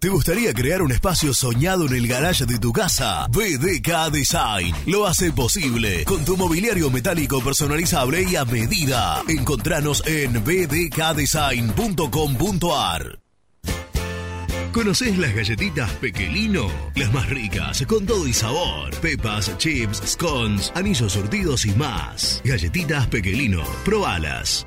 ¿Te gustaría crear un espacio soñado en el garage de tu casa? BDK Design lo hace posible con tu mobiliario metálico personalizable y a medida. Encontranos en bdkdesign.com.ar. ¿Conoces las galletitas Pequelino? Las más ricas, con todo y sabor. Pepas, chips, scones, anillos surtidos y más. Galletitas Pequelino, probalas.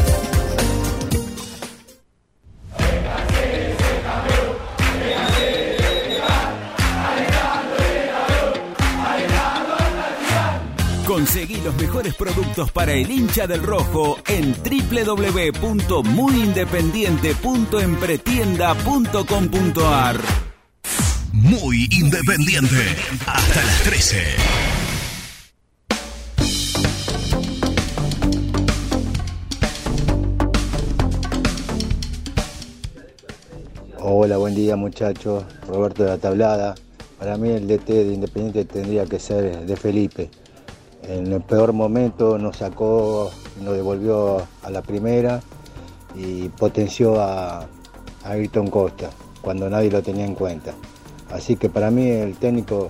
Conseguí los mejores productos para el hincha del rojo en www.muyindependiente.empretienda.com.ar. Muy independiente. Hasta las 13. Hola, buen día muchachos. Roberto de la Tablada. Para mí el DT de Independiente tendría que ser de Felipe. En el peor momento nos sacó, nos devolvió a la primera y potenció a, a Ayrton Costa cuando nadie lo tenía en cuenta. Así que para mí el técnico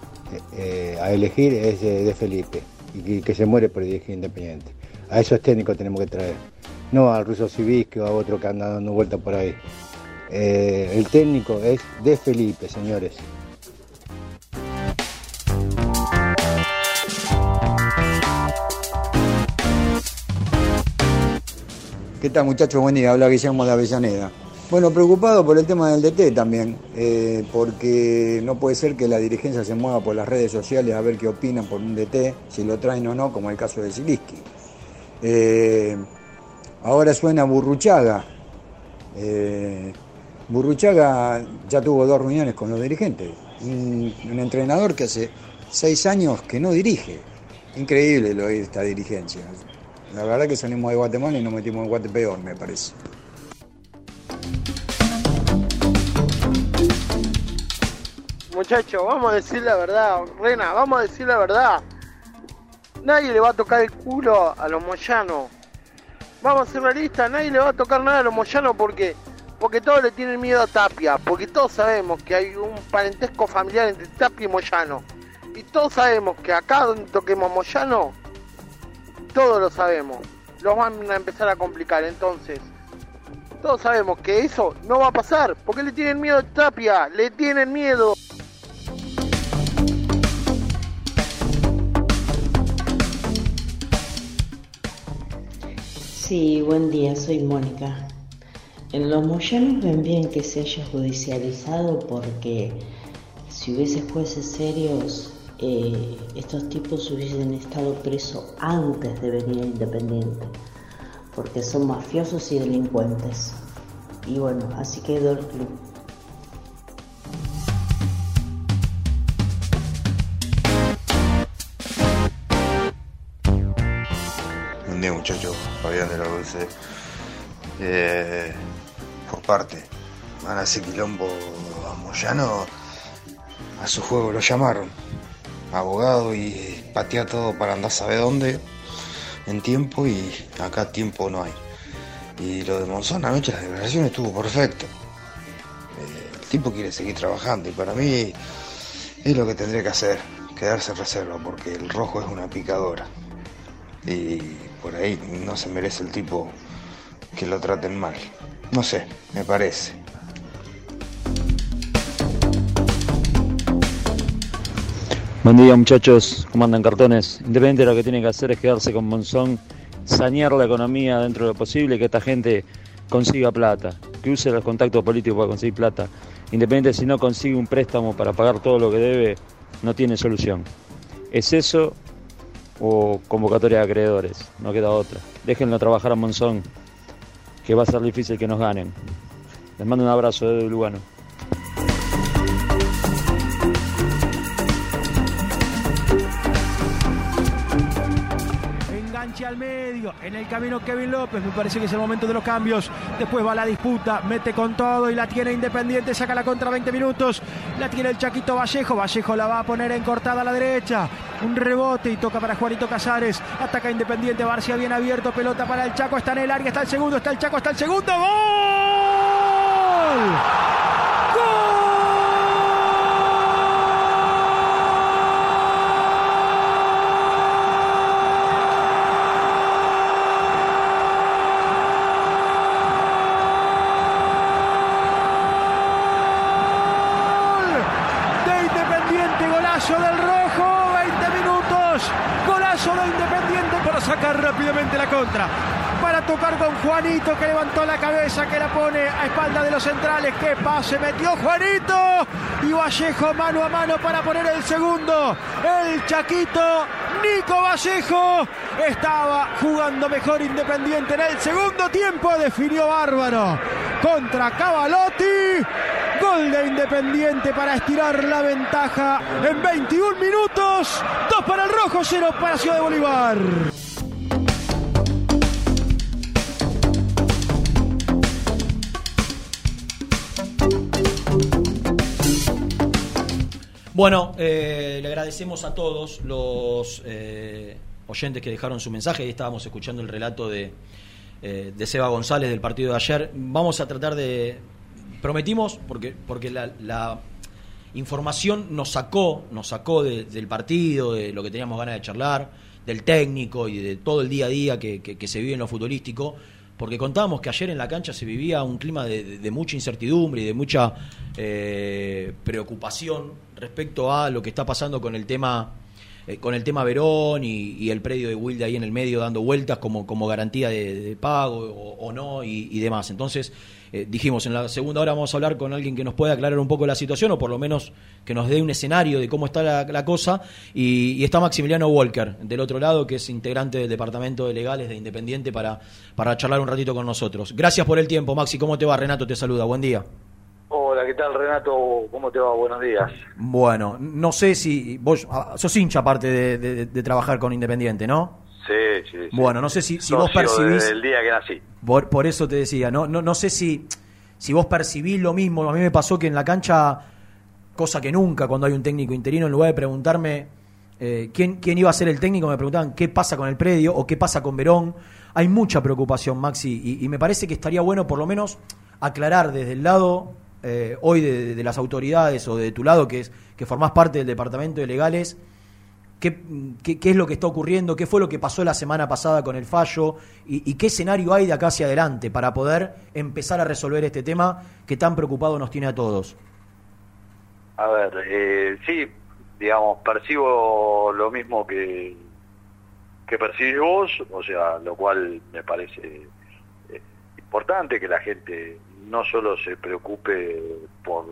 eh, a elegir es de, de Felipe y que, se muere por dirigir Independiente. A esos técnicos tenemos que traer, no al ruso Civisque o a otro que anda dando vueltas por ahí. Eh, el técnico es de Felipe, señores. ¿Qué tal muchachos? Buen día, habla Guillermo de Avellaneda. Bueno, preocupado por el tema del DT también, eh, porque no puede ser que la dirigencia se mueva por las redes sociales a ver qué opinan por un DT, si lo traen o no, como el caso de Ziliski. Eh, ahora suena Burruchaga. Eh, Burruchaga ya tuvo dos reuniones con los dirigentes. Un entrenador que hace seis años que no dirige. Increíble lo de esta dirigencia. La verdad que salimos de Guatemala y nos metimos en Guate peor, me parece. Muchachos, vamos a decir la verdad, Rena, vamos a decir la verdad. Nadie le va a tocar el culo a los moyanos. Vamos a hacer la lista, nadie le va a tocar nada a los moyanos porque porque todos le tienen miedo a Tapia, porque todos sabemos que hay un parentesco familiar entre Tapia y Moyano. Y todos sabemos que acá donde toquemos Moyano, todos lo sabemos, los van a empezar a complicar. Entonces, todos sabemos que eso no va a pasar, porque le tienen miedo a Tapia, le tienen miedo. Sí, buen día, soy Mónica. En los Moyanos ven bien que se haya judicializado porque si hubiese jueces serios, estos tipos hubiesen estado presos antes de venir a Independiente, porque son mafiosos y delincuentes. Y bueno, así quedó el club. Buen día muchachos, Fabián de la Dulce. Eh, por parte, van a hacer quilombo a Moyano, a su juego lo llamaron. Abogado y patea todo para andar a saber dónde en tiempo y acá tiempo no hay. Y lo de Monzón anoche, la declaración estuvo perfecto. Eh, el tipo quiere seguir trabajando y para mí es lo que tendría que hacer, quedarse en reserva, porque el rojo es una picadora. Y por ahí no se merece el tipo que lo traten mal. No sé, me parece. Buen día muchachos, ¿cómo andan cartones? Independiente lo que tiene que hacer es quedarse con Monzón, sanear la economía dentro de lo posible, que esta gente consiga plata, que use los contactos políticos para conseguir plata. Independiente si no consigue un préstamo para pagar todo lo que debe, no tiene solución. Es eso o convocatoria de acreedores, no queda otra. Déjenlo trabajar a Monzón, que va a ser difícil que nos ganen. Les mando un abrazo desde Lugano. Al medio, en el camino Kevin López, me parece que es el momento de los cambios. Después va la disputa, mete con todo y la tiene Independiente, saca la contra 20 minutos. La tiene el Chaquito Vallejo, Vallejo la va a poner en cortada a la derecha. Un rebote y toca para Juanito Casares. Ataca Independiente, Barcia bien abierto, pelota para el Chaco, está en el área, está el segundo, está el Chaco, está el segundo. ¡Gol! de Independiente, golazo del rojo, 20 minutos, golazo de Independiente para sacar rápidamente la contra. Para tocar con Juanito que levantó la cabeza, que la pone a espalda de los centrales. ¡Qué pase! Metió Juanito y Vallejo mano a mano para poner el segundo. El Chaquito, Nico Vallejo, estaba jugando mejor Independiente en el segundo tiempo. Definió Bárbaro contra Cavalotti. Gol de Independiente para estirar la ventaja en 21 minutos. Dos para el Rojo, cero para Ciudad de Bolívar. Bueno, eh, le agradecemos a todos los eh, oyentes que dejaron su mensaje. Ahí estábamos escuchando el relato de, eh, de Seba González del partido de ayer. Vamos a tratar de. Prometimos, porque, porque la, la información nos sacó, nos sacó de- del partido, de lo que teníamos ganas de charlar, del técnico y de todo el día a día que, se vive en lo futbolístico. Porque contábamos que ayer en la cancha se vivía un clima de, de- de mucha incertidumbre y de mucha eh, preocupación respecto a lo que está pasando con el tema eh, con el tema Verón y, el predio de Wilde ahí en el medio dando vueltas como, como garantía de, pago o, o no y, y demás. Entonces eh, dijimos, en la segunda hora vamos a hablar con alguien que nos pueda aclarar un poco la situación o por lo menos que nos dé un escenario de cómo está la, la cosa. Y, y está Maximiliano Walker del otro lado, que es integrante del Departamento de Legales de Independiente para, para charlar un ratito con nosotros. Gracias por el tiempo, Maxi. ¿Cómo te va? Renato te saluda. Buen día. Hola, ¿qué tal Renato? ¿Cómo te va? Buenos días. Bueno, no sé si vos ah, sos hincha aparte de, de- de trabajar con Independiente, ¿no? Sí, sí. Bueno, no sé si, si vos percibís, el día que nací. por, por eso te decía, no, no, no sé si, si vos percibís lo mismo. A mí me pasó que en la cancha, cosa que nunca cuando hay un técnico interino, en lugar de preguntarme eh, quién, quién iba a ser el técnico, me preguntaban qué pasa con el predio o qué pasa con Verón. Hay mucha preocupación, Maxi, y, y me parece que estaría bueno por lo menos aclarar desde el lado eh, hoy de, las autoridades o de tu lado, que es que formás parte del departamento de legales, qué, qué, es lo que está ocurriendo, qué fue lo que pasó la semana pasada con el fallo y, y qué escenario hay de acá hacia adelante para poder empezar a resolver este tema que tan preocupado nos tiene a todos. A ver, eh, sí, digamos, percibo lo mismo que, que percibís vos, o sea, lo cual me parece eh, importante que la gente no solo se preocupe por,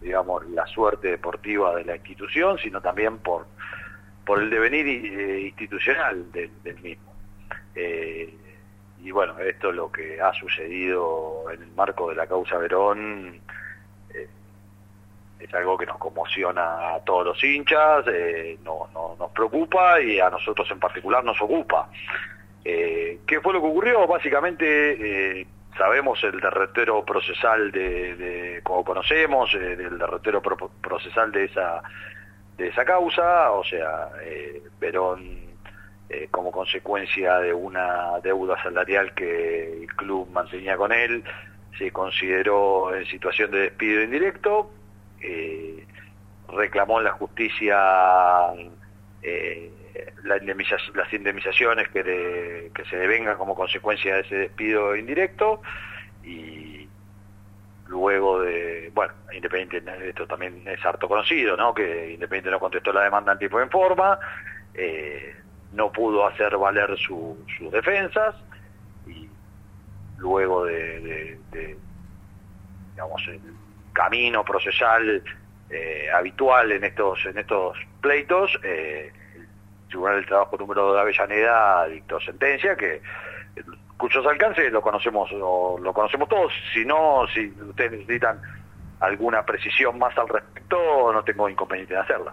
digamos, la suerte deportiva de la institución, sino también por, por el devenir eh, institucional del, mismo. Eh, y bueno, esto es lo que ha sucedido en el marco de la causa Verón. eh, es algo que nos conmociona a todos los hinchas, eh, no, no- nos preocupa y a nosotros en particular nos ocupa. Eh, ¿Qué fue lo que ocurrió? Básicamente sabemos el derretero procesal de, de- como conocemos, eh, del derretero pro- procesal de esa de esa causa, o sea, eh, Verón eh, como consecuencia de una deuda salarial que el club mantenía con él, se consideró en situación de despido indirecto, eh, reclamó en la justicia la indemniza- las indemnizaciones que, le- que se devengan como consecuencia de ese despido indirecto y luego de, bueno, Independiente, esto también es harto conocido, ¿no? Que Independiente no contestó la demanda en tiempo en forma, eh, no pudo hacer valer su- sus defensas y luego de, de- de, digamos, el camino procesal eh, habitual en estos en estos pleitos, eh, Tribunal del Trabajo número 2 de Avellaneda dictó sentencia que cuyos alcances lo conocemos lo, lo conocemos todos, si no, si ustedes necesitan alguna precisión más al respecto, no tengo inconveniente en hacerla.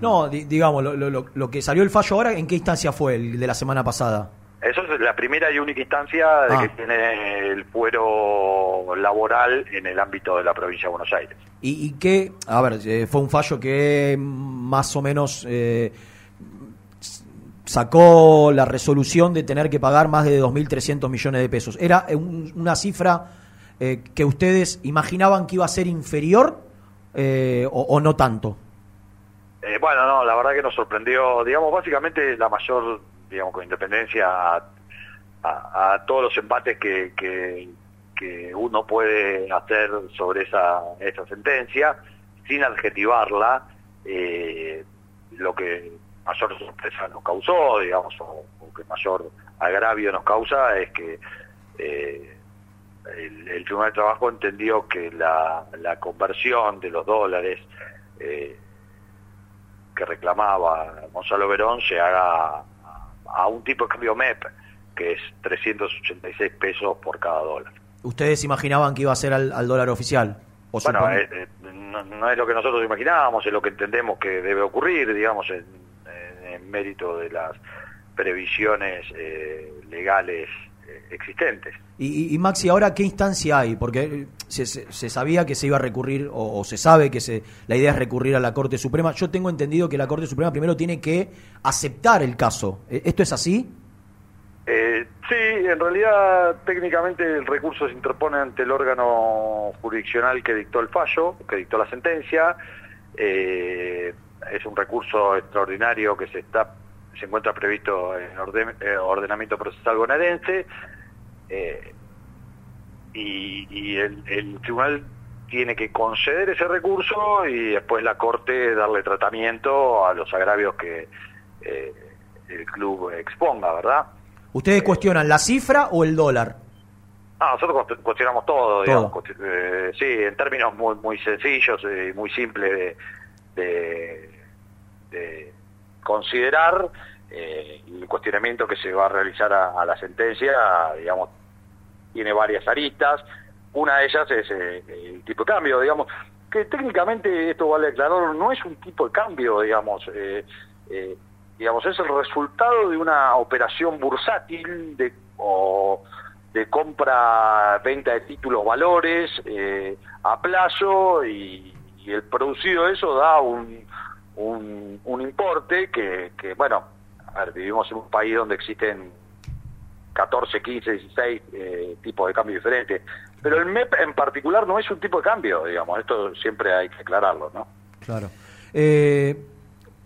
No, di- digamos, lo, lo- lo- que salió el fallo ahora, ¿en qué instancia fue el de la semana pasada? Eso es la primera y única instancia de Ah. que tiene el fuero laboral en el ámbito de la provincia de Buenos Aires. Y, y que, a ver, eh, fue un fallo que más o menos eh, sacó la resolución de tener que pagar más de 2.300 millones de pesos. ¿Era un- una cifra eh, que ustedes imaginaban que iba a ser inferior eh, o, no tanto? Eh, bueno, no, la verdad que nos sorprendió, digamos, básicamente la mayor, digamos, con independencia a, a- a todos los embates que, que, que uno puede hacer sobre esa, esa sentencia, sin adjetivarla, eh, lo que mayor sorpresa nos causó, digamos, o, o que mayor agravio nos causa es que eh, el, el Tribunal de Trabajo entendió que la, la conversión de los dólares eh, que reclamaba Gonzalo Verón se haga a, un tipo de cambio MEP, que es 386 pesos por cada dólar. ¿Ustedes imaginaban que iba a ser al, al dólar oficial? ¿O Bueno, eh, eh, no, no es lo que nosotros imaginábamos, es lo que entendemos que debe ocurrir, digamos, en, en- en mérito de las previsiones eh, legales eh, existentes. Y, Maxi, ¿ahora qué instancia hay? Porque eh, se, se- se sabía que se iba a recurrir, o, o se sabe que se, la idea es recurrir a la Corte Suprema. Yo tengo entendido que la Corte Suprema primero tiene que aceptar el caso. ¿E- ¿Esto es así? Eh, sí, en realidad técnicamente el recurso se interpone ante el órgano jurisdiccional que dictó el fallo, que dictó la sentencia. Eh, es un recurso extraordinario que se está se encuentra previsto en orden- eh, ordenamiento procesal bonaerense eh, y, y el, el tribunal tiene que conceder ese recurso y después la corte darle tratamiento a los agravios que eh, el club exponga, ¿verdad? ¿Ustedes cuestionan la cifra o el dólar? Ah, nosotros cuest- cuestionamos todo, digamos, Todo. cuesti- eh, sí, en términos muy muy sencillos y muy simples de, de, de considerar eh, el cuestionamiento que se va a realizar a, la sentencia, digamos, tiene varias aristas. Una de ellas es eh, el tipo de cambio, digamos, que técnicamente esto vale aclarar, no es un tipo de cambio, digamos, eh, eh, digamos, es el resultado de una operación bursátil de, o de compra, venta de títulos, valores a plazo y, y el producido eso da un, un, importe que, que, bueno, a ver, vivimos en un país donde existen 14, 15, 16 eh, tipos de cambio diferentes, pero el MEP en particular no es un tipo de cambio, digamos, esto siempre hay que aclararlo, ¿no? Claro. Eh,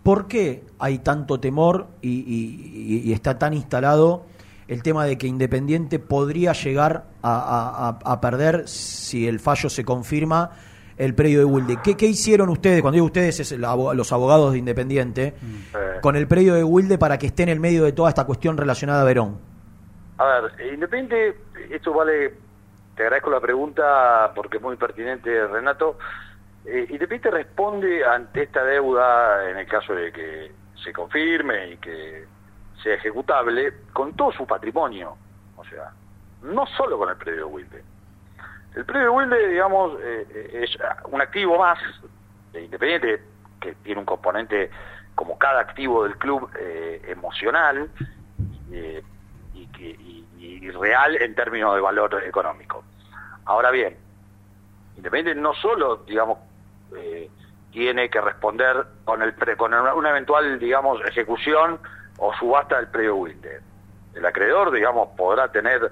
¿Por qué hay tanto temor y, está tan instalado el tema de que Independiente podría llegar a- a perder si el fallo se confirma el predio de Wilde. ¿Qué, qué hicieron ustedes, cuando digo ustedes, es el los abogados de Independiente, Eh, con el predio de Wilde para que esté en el medio de toda esta cuestión relacionada a Verón? A ver, Independiente, esto vale, te agradezco la pregunta porque es muy pertinente, Renato. Eh, Independiente responde ante esta deuda, en el caso de que se confirme y que sea ejecutable, con todo su patrimonio. O sea, no solo con el predio de Wilde. El de Wilde, digamos, eh, es un activo más de Independiente, que tiene un componente, como cada activo del club, eh, emocional. eh, y, y- real en términos de valor económico. Ahora bien, Independiente no solo, digamos, tiene que responder con el pre- con una, una eventual, digamos, ejecución o subasta del predio Wilde. El acreedor, digamos, podrá tener,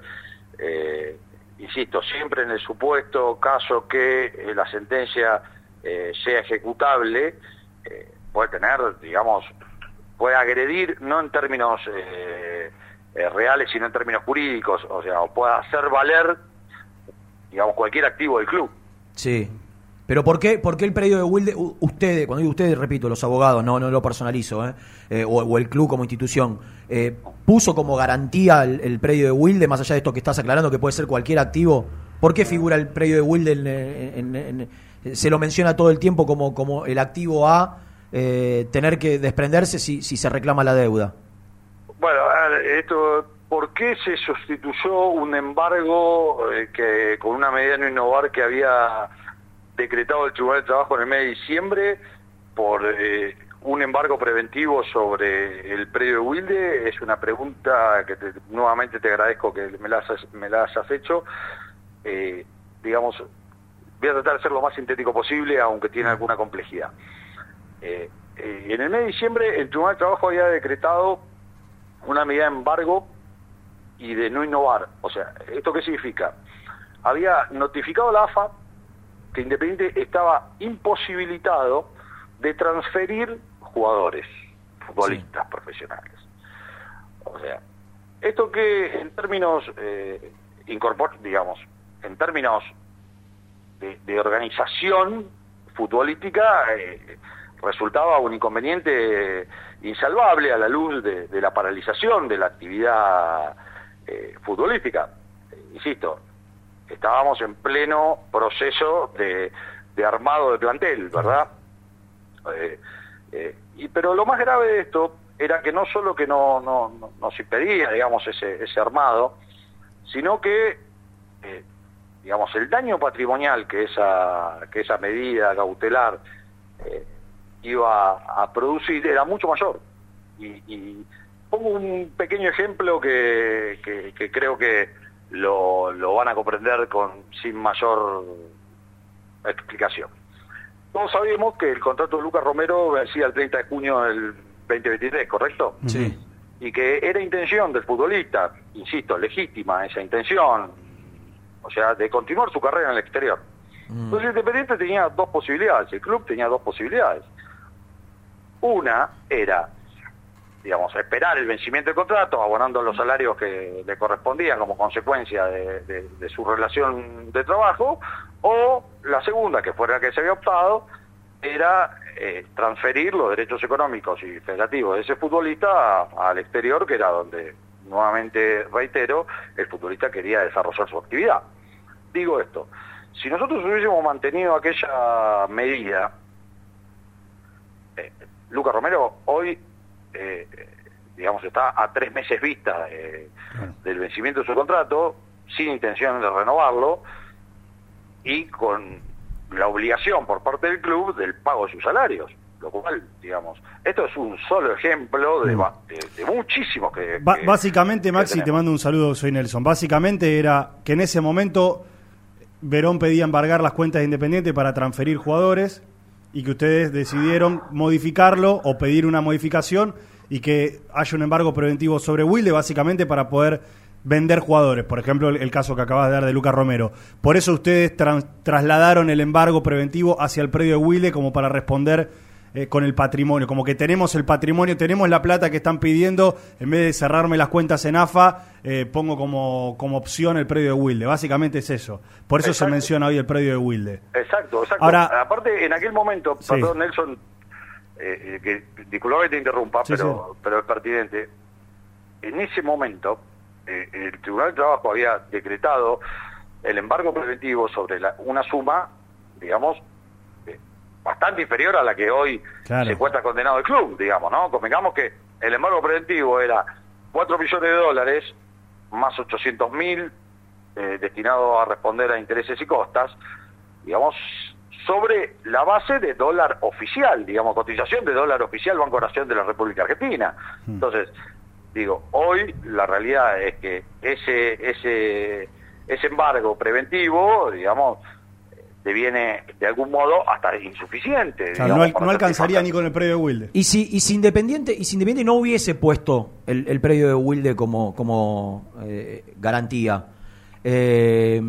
eh, insisto, siempre en el supuesto caso que eh, la sentencia eh, sea ejecutable, eh, puede tener, digamos, puede agredir, no en términos eh, reales, sino en términos jurídicos, o sea, puede hacer valer, digamos, cualquier activo del club. Sí. Pero ¿por qué, por qué el predio de Wilde, ustedes, cuando digo ustedes, repito, los abogados, no, no lo personalizo, ¿eh? Eh, o, el club como institución, eh, puso como garantía el, predio de Wilde, más allá de esto que estás aclarando, que puede ser cualquier activo? ¿Por qué figura el predio de Wilde? en- se lo menciona todo el tiempo como, como el activo A, eh, tener que desprenderse si, si se reclama la deuda. Bueno, esto, ¿por qué se sustituyó un embargo eh, que con una medida no innovar que había decretado el Tribunal de Trabajo en el mes de diciembre por eh, un embargo preventivo sobre el predio de Wilde? Es una pregunta que te- nuevamente te agradezco que me la me la hayas hecho. Eh, digamos, voy a tratar de ser lo más sintético posible, aunque tiene alguna complejidad. Eh, eh, en el mes de diciembre el Tribunal de Trabajo había decretado una medida de embargo y de no innovar. O sea, ¿esto qué significa? Había notificado a la AFA que Independiente estaba imposibilitado de transferir jugadores, futbolistas profesionales. O sea, esto que en términos, eh, incorpor- digamos, en términos de, de organización futbolística, eh, resultaba un inconveniente insalvable a la luz de, de la paralización de la actividad eh, futbolística. Eh, insisto, estábamos en pleno proceso de, de armado de plantel, ¿verdad? Eh, eh, y, pero lo más grave de esto era que no solo que no, no, no- nos impedía, digamos, ese, ese armado, sino que, eh, digamos, el daño patrimonial que esa, que esa medida cautelar eh, iba a producir era mucho mayor. Y, y pongo un pequeño ejemplo que, que- que creo que lo, lo van a comprender con sin mayor explicación. Todos sabemos que el contrato de Lucas Romero vencía el 30 de junio del 2023, ¿correcto? Sí. Y que era intención del futbolista, insisto, legítima esa intención, o sea, de continuar su carrera en el exterior. Entonces Independiente tenía dos posibilidades, el club tenía dos posibilidades. Una era, digamos, esperar el vencimiento del contrato, abonando los salarios que le correspondían como consecuencia de, su relación de trabajo, o la segunda, que fuera la que se había optado, era eh, transferir los derechos económicos y federativos de ese futbolista al exterior, que era donde, nuevamente reitero, el futbolista quería desarrollar su actividad. Digo esto, si nosotros hubiésemos mantenido aquella medida, eh, Lucas Romero hoy, eh, digamos, está a tres meses vista eh, del vencimiento de su contrato, sin intención de renovarlo y con la obligación por parte del club del pago de sus salarios. Lo cual, digamos, esto es un solo ejemplo de, va- de- de muchísimos que... Ba- que- básicamente, que Maxi, te mando un saludo, soy Nelson. Básicamente era que en ese momento Verón pedía embargar las cuentas de Independiente para transferir jugadores y que ustedes decidieron modificarlo o pedir una modificación y que haya un embargo preventivo sobre Wilde, básicamente para poder vender jugadores. Por ejemplo, el, caso que acabas de dar de Lucas Romero. Por eso ustedes trasladaron el embargo preventivo hacia el predio de Wilde como para responder eh, con el patrimonio, como que tenemos el patrimonio, tenemos la plata que están pidiendo, en vez de cerrarme las cuentas en AFA, eh, pongo como, como opción el predio de Wilde. Básicamente es eso. Por eso se menciona hoy el predio de Wilde. Exacto, exacto. Ahora- Aparte, en aquel momento, Sí. perdón, Nelson, eh, eh, que, disculpa que te interrumpa, Sí, pero, pero es pertinente. En ese momento, eh, el Tribunal de Trabajo había decretado el embargo preventivo sobre la- una suma, digamos, bastante inferior a la que hoy Claro. se encuentra condenado el club, digamos, ¿no? Convengamos que el embargo preventivo era 4 millones de dólares más 800 mil eh, destinado a responder a intereses y costas, digamos, sobre la base de dólar oficial, digamos, cotización de dólar oficial Banco Nación de la República Argentina. Entonces, digo, hoy la realidad es que ese, ese, ese embargo preventivo, digamos, deviene de algún modo hasta insuficiente. Claro, digamos, no, no alcanzaría ni con el predio de Wilde. Y si, y si Independiente, y si Independiente no hubiese puesto el, el predio de Wilde como, como eh, garantía, eh,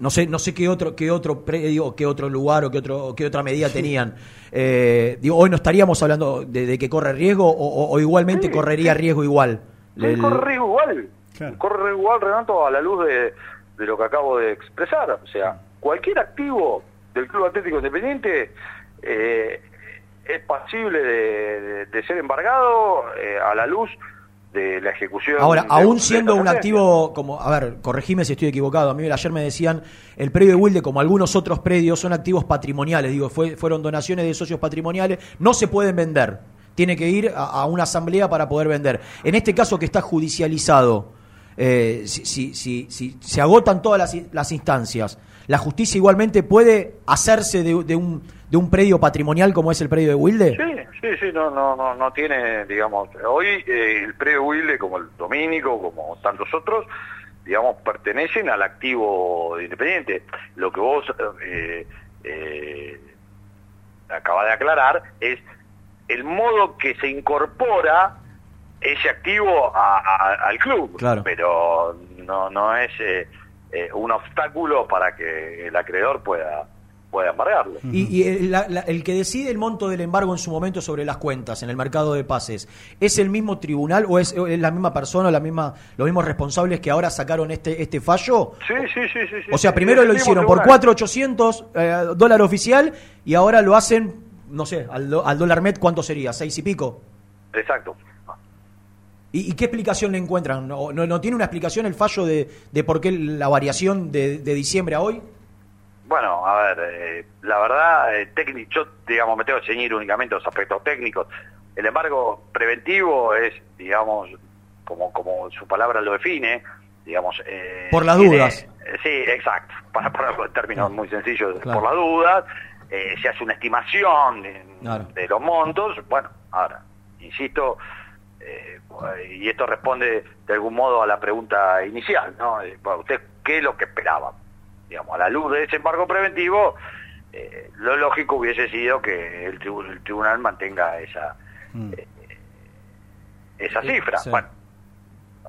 no sé, no sé qué otro, qué otro predio, qué otro lugar o qué otro, qué otra medida tenían. Eh, digo, hoy no estaríamos hablando de, de que corre riesgo o, o- o igualmente Sí, correría sí. riesgo igual. Sí, El- corre riesgo igual. Corre riesgo igual, Renato, a la luz de, de lo que acabo de expresar. O sea, cualquier activo del Club Atlético Independiente eh, es pasible de, de- de ser embargado eh, a la luz de la ejecución. Ahora, aún siendo un activo, como, a ver, corregime si estoy equivocado, a mí ayer me decían, el predio de Wilde, como algunos otros predios, son activos patrimoniales, digo, fue, fueron donaciones de socios patrimoniales, no se pueden vender, tiene que ir a, a una asamblea para poder vender. En este caso que está judicializado, eh, si, si, si, si se agotan todas las, las instancias, ¿la justicia igualmente puede hacerse de, de un, de un predio patrimonial como es el predio de Wilde? Sí, sí, sí, no, no, no, no tiene, digamos, hoy eh, el predio Wilde, como el Domínico, como tantos otros, digamos, pertenecen al activo de Independiente. Lo que vos eh, eh, acabas de aclarar es el modo que se incorpora ese activo a- a- al club, Claro. pero no, no es eh, eh, un obstáculo para que el acreedor pueda, pueda embargarlo. Y, y el, la- la- el que decide el monto del embargo en su momento sobre las cuentas en el mercado de pases, ¿es el mismo tribunal o es, la misma persona, la misma, los mismos responsables que ahora sacaron este, este fallo? Sí, sí, sí, sí. O sea, primero lo hicieron por tribunal. 4.800 eh, dólar oficial y ahora lo hacen, no sé, al, do- al dólar met, ¿cuánto sería? ¿Seis y pico? Exacto. ¿Y, y qué explicación le encuentran? ¿No, no, no tiene una explicación el fallo de, de por qué la variación de, de diciembre a hoy? Bueno, a ver, eh, la verdad, eh, técnico, yo, digamos, me tengo que ceñir únicamente los aspectos técnicos. El embargo preventivo es, digamos, como, como su palabra lo define, digamos... eh, Por las tiene- dudas. eh, sí, exacto, *laughs* para ponerlo en términos muy sencillos, Claro. por las dudas, eh, se hace una estimación de, Claro. de los montos, bueno, ahora, insisto, eh, y esto responde de algún modo a la pregunta inicial, ¿no? Eh, ¿Usted qué es lo que esperaba? Digamos, a la luz de ese embargo preventivo, eh, lo lógico hubiese sido que el, tribu- el tribunal mantenga esa, eh, esa cifra. sí. Bueno,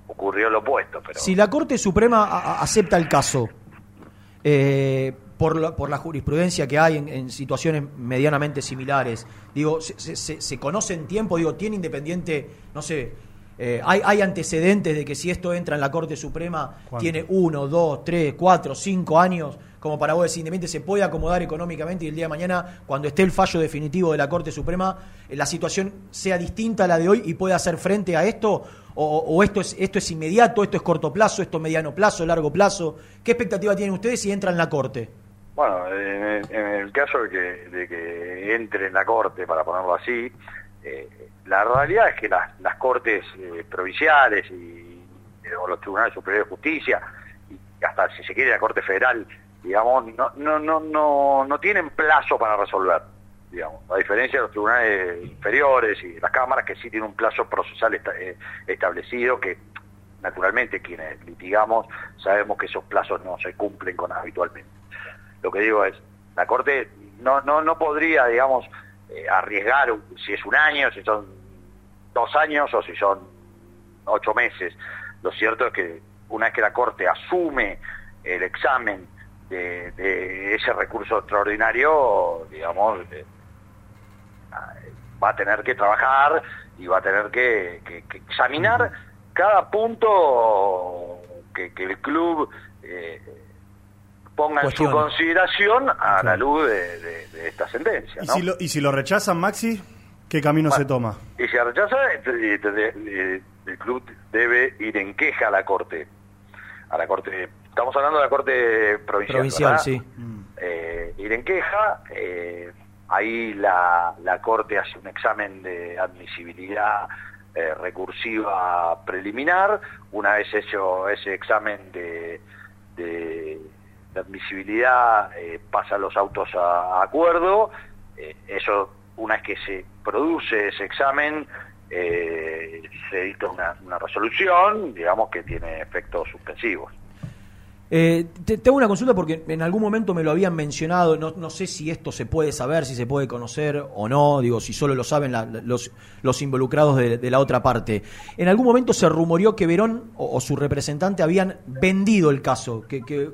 ocurrió lo opuesto, pero... Si la Corte Suprema acepta el caso, eh, por, la, por la jurisprudencia que hay en, en situaciones medianamente similares, digo, se, se- se- conoce en tiempo, digo, tiene independiente, no sé, eh, hay, hay antecedentes de que si esto entra en la Corte Suprema, ¿Cuánto? tiene uno, dos, tres, cuatro, cinco años, como para vos decir, independiente se puede acomodar económicamente y el día de mañana, cuando esté el fallo definitivo de la Corte Suprema, eh, la situación sea distinta a la de hoy y pueda hacer frente a esto, o, o esto es esto es inmediato, esto es corto plazo, esto es mediano plazo, largo plazo. ¿Qué expectativa tienen ustedes si entra en la Corte? Bueno, en el, caso de que, de que entre en la Corte, para ponerlo así, eh, la realidad es que las, Cortes eh, provinciales y, eh, o los tribunales superiores de justicia, y hasta si se quiere la Corte Federal, digamos, no, no, no, no, no tienen plazo para resolver, digamos, a diferencia de los tribunales inferiores y las cámaras que sí tienen un plazo procesal eh, establecido que naturalmente quienes litigamos sabemos que esos plazos no se cumplen con habitualmente. Lo que digo es, la Corte no, no, no podría, digamos, eh, arriesgar si es un año, si son dos años o si son ocho meses. Lo cierto es que una vez que la Corte asume el examen de, ese recurso extraordinario, digamos, eh, va a tener que trabajar y va a tener que, examinar cada punto que, que el club eh, ponga en su consideración a la luz de, de- de esta sentencia. ¿Y, si lo, y si lo rechazan, Maxi, ¿qué camino se toma? Y si rechaza, eh, eh, el club debe ir en queja a la Corte. A la Corte, estamos hablando de la Corte provincial. Provincial, ¿verdad? sí. Eh, ir en queja, eh, ahí la, la Corte hace un examen de admisibilidad eh, recursiva preliminar. Una vez hecho ese examen de, de- de admisibilidad, eh, pasa los autos a, a acuerdo. Eh, eso, una vez que se produce ese examen, eh, se dicta una, una resolución, digamos, que tiene efectos suspensivos. Eh, te, una consulta porque en algún momento me lo habían mencionado, no, sé si esto se puede saber, si se puede conocer o no, digo, si solo lo saben los, involucrados de, la otra parte. En algún momento se rumoreó que Verón o, su representante habían vendido el caso, que, que,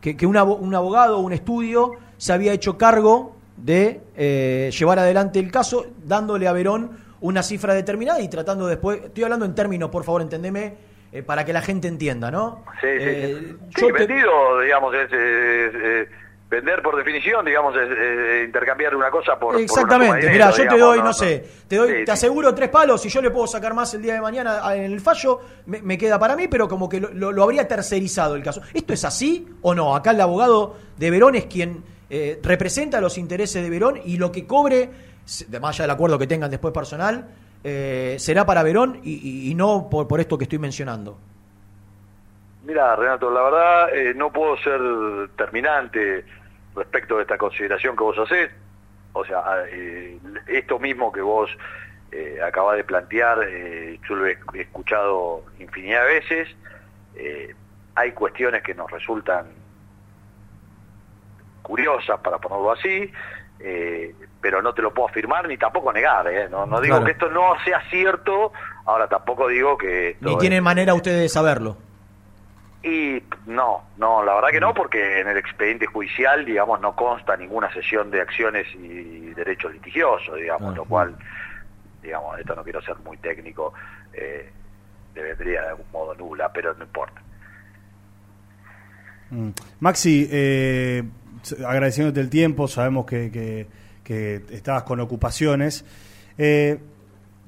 que, que- un abogado o un estudio se había hecho cargo de eh, llevar adelante el caso, dándole a Verón una cifra determinada y tratando después, estoy hablando en términos, por favor, entendeme, eh, para que la gente entienda, ¿no? Sí, sí, Eh, sí. yo Sí, te- vendido, digamos, es, es, vender por definición, digamos, es intercambiar una cosa por, suma Exactamente, mira, yo te doy, no, no sé, te doy, Sí, te aseguro tres palos y yo le puedo sacar más el día de mañana en el fallo, me, me queda para mí, pero como que lo, lo- lo habría tercerizado el caso. ¿Esto es así o no? Acá el abogado de Verón es quien eh, representa los intereses de Verón y lo que cobre, más allá del acuerdo que tengan después personal, eh, será para Verón y, y- no por, por esto que estoy mencionando. Mira, Renato, la verdad eh, no puedo ser terminante respecto de esta consideración que vos hacés. O sea, eh, esto mismo que vos eh, acabás de plantear, eh, yo lo he escuchado infinidad de veces. Hay cuestiones que nos resultan curiosas, para ponerlo así, eh, pero no te lo puedo afirmar ni tampoco negar. eh. No, no digo Claro. que esto no sea cierto, ahora tampoco digo que... Ni es- tienen manera ustedes de saberlo. y no, no, la verdad que no, porque en el expediente judicial, digamos, no consta ninguna sesión de acciones y derechos litigiosos, digamos, lo cual, digamos, esto no quiero ser muy técnico, eh, le vendría de algún modo nula, pero no importa. Mm. Maxi, eh, agradeciéndote el tiempo, sabemos que, que- estabas con ocupaciones. Eh,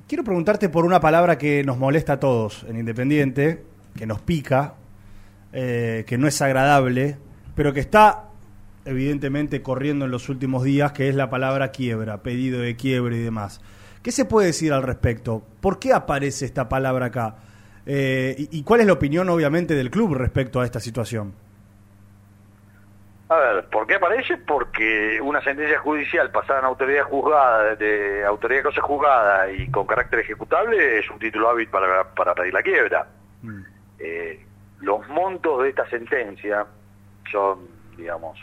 quiero preguntarte por una palabra que nos molesta a todos en Independiente, que nos pica, eh, que no es agradable, pero que está evidentemente corriendo en los últimos días, que es la palabra quiebra, pedido de quiebra y demás. ¿Qué se puede decir al respecto? ¿Por qué aparece esta palabra acá? Eh, y cuál es la opinión, obviamente, del club respecto a esta situación? A ver, ¿por qué aparece? Porque una sentencia judicial pasada en autoridad juzgada, de autoridad de cosa juzgada y con carácter ejecutable es un título hábil para, para pedir la quiebra. Eh, los montos de esta sentencia son, digamos,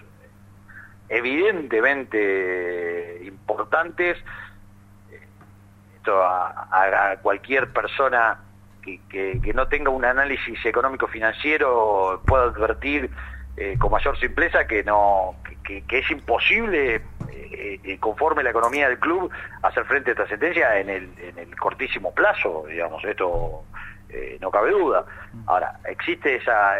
evidentemente importantes. Esto a, cualquier persona que, que- que no tenga un análisis económico-financiero puede advertir eh, con mayor simpleza que no que, es imposible eh, eh, conforme la economía del club hacer frente a esta sentencia en el, en el cortísimo plazo digamos esto no cabe duda ahora existe esa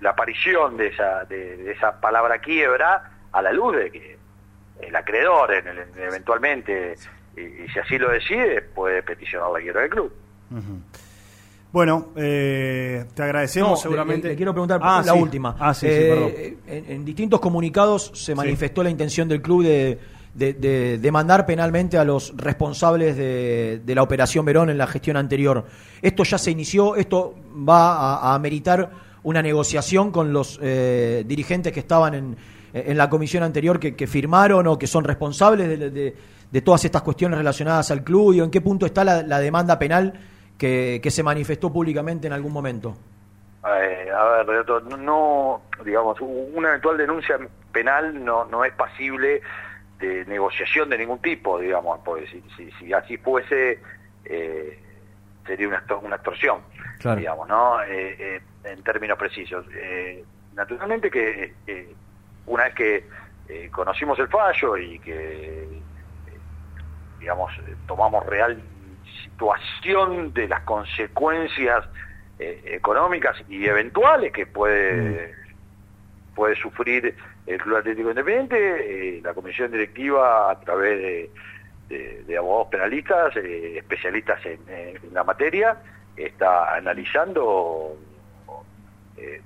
la aparición de esa de, de esa palabra quiebra a la luz de que el acreedor en el- eventualmente y, si así lo decide puede peticionar la quiebra del club. Bueno, eh, te agradecemos No, seguramente. Le, le quiero preguntar Ah, la sí. última. Ah, sí, sí, Eh. En, en distintos comunicados se manifestó la intención del club de, de- de demandar penalmente a los responsables de, de la operación Verón en la gestión anterior. Esto ya se inició, esto va a, a ameritar una negociación con los eh, dirigentes que estaban en, en la comisión anterior que, que firmaron o que son responsables de, todas estas cuestiones relacionadas al club y en qué punto está la, la demanda penal que, que se manifestó públicamente en algún momento. Eh, a ver, Renato, no, no, digamos, una eventual denuncia penal no, no es pasible de negociación de ningún tipo, digamos, porque si, si, si así fuese, eh, sería una, una extorsión, Claro. digamos, ¿no? Eh, eh, en términos precisos. Eh, naturalmente que una vez que conocimos el fallo y que, digamos, tomamos real situación de las consecuencias eh, económicas y eventuales que puede, puede sufrir el Club Atlético Independiente, eh, la comisión directiva a través de, abogados penalistas, eh, especialistas en, la materia, está analizando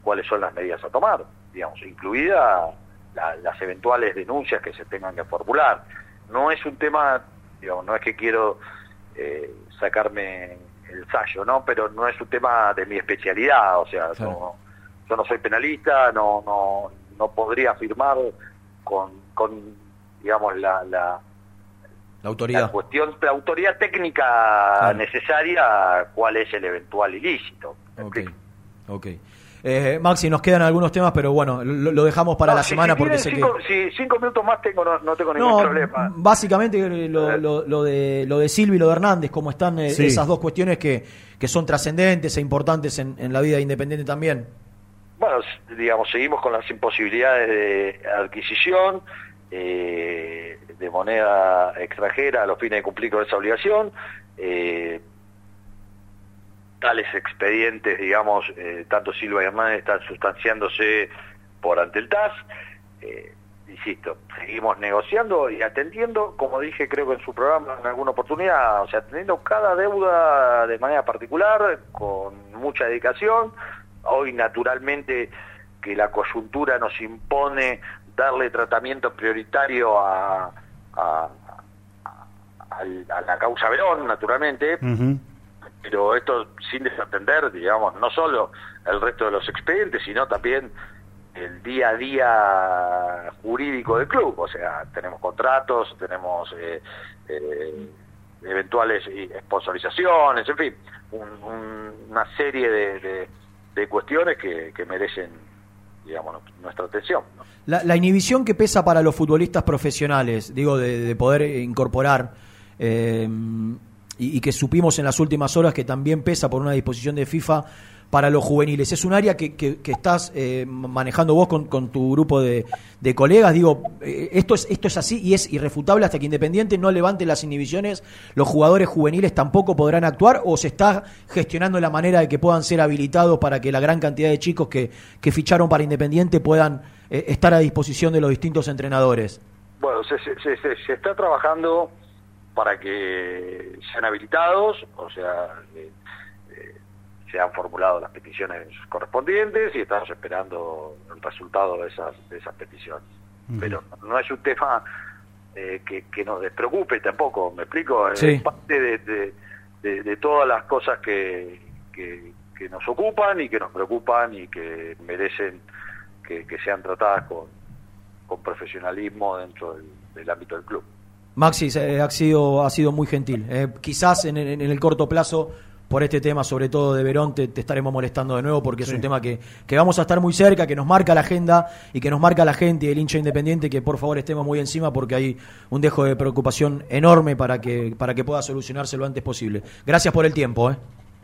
cuáles son las medidas a tomar, digamos, incluida la- las eventuales denuncias que se tengan que formular. No es un tema, digamos, no es que quiero eh, sacarme el sallo, ¿no? Pero no es un tema de mi especialidad, o sea, no, yo no soy penalista, no, no, no podría afirmar con, con digamos, la, la, La autoridad. la cuestión, la autoridad técnica Claro. necesaria, cuál es el eventual ilícito. Ok, ok. Eh, Maxi, nos quedan algunos temas, pero bueno, lo, lo dejamos para No, la si- semana si porque sé cinco, que... Si cinco minutos más tengo, no, no tengo ningún No, problema. básicamente eh, lo, lo- lo de lo de Silvi y lo de Hernández, cómo están eh, Sí. esas dos cuestiones que, que son trascendentes e importantes en, en la vida de Independiente también. Bueno, digamos, seguimos con las imposibilidades de adquisición eh, de moneda extranjera a los fines de cumplir con esa obligación. Eh, tales expedientes, digamos, eh, tanto Silva y Hernández están sustanciándose por ante el TAS. Eh, insisto, seguimos negociando y atendiendo, como dije creo que en su programa en alguna oportunidad, o sea, atendiendo cada deuda de manera particular, con mucha dedicación. Hoy naturalmente que la coyuntura nos impone darle tratamiento prioritario a, la causa Verón, naturalmente, pero esto sin desatender, digamos, no solo el resto de los expedientes, sino también el día a día jurídico del club. O sea, tenemos contratos, tenemos eh, eh, eventuales sponsorizaciones, en fin, un- un- una serie de, cuestiones que, merecen, digamos, nuestra atención. La, inhibición que pesa para los futbolistas profesionales, digo, de, de poder incorporar, eh, y, que supimos en las últimas horas que también pesa por una disposición de FIFA para los juveniles. Es un área que, que- estás eh, manejando vos con, con tu grupo de, de colegas. Digo, eh, esto, es, esto es así y es irrefutable hasta que Independiente no levante las inhibiciones. ¿Los jugadores juveniles tampoco podrán actuar o se está gestionando la manera de que puedan ser habilitados para que la gran cantidad de chicos que, que ficharon para Independiente puedan eh, estar a disposición de los distintos entrenadores? Bueno, se- se- se- se está trabajando para que sean habilitados, o sea, eh, eh, se han formulado las peticiones correspondientes y estamos esperando el resultado de esas, de esas peticiones. Pero no es un tema eh, que, que nos despreocupe tampoco, ¿me explico? Sí. Es parte de, de- de- de todas las cosas que, que, que nos ocupan y que nos preocupan y que merecen que, que sean tratadas con, con profesionalismo dentro del, del ámbito del club. Maxi, eh, ha sido, ha sido muy gentil. Eh, quizás en, en- en el corto plazo, por este tema, sobre todo de Verón, te, te estaremos molestando de nuevo porque es un tema que, que vamos a estar muy cerca, que nos marca la agenda y que nos marca la gente y el hincha independiente, que por favor estemos muy encima porque hay un dejo de preocupación enorme para que, para que pueda solucionarse lo antes posible. Gracias por el tiempo. ¿eh?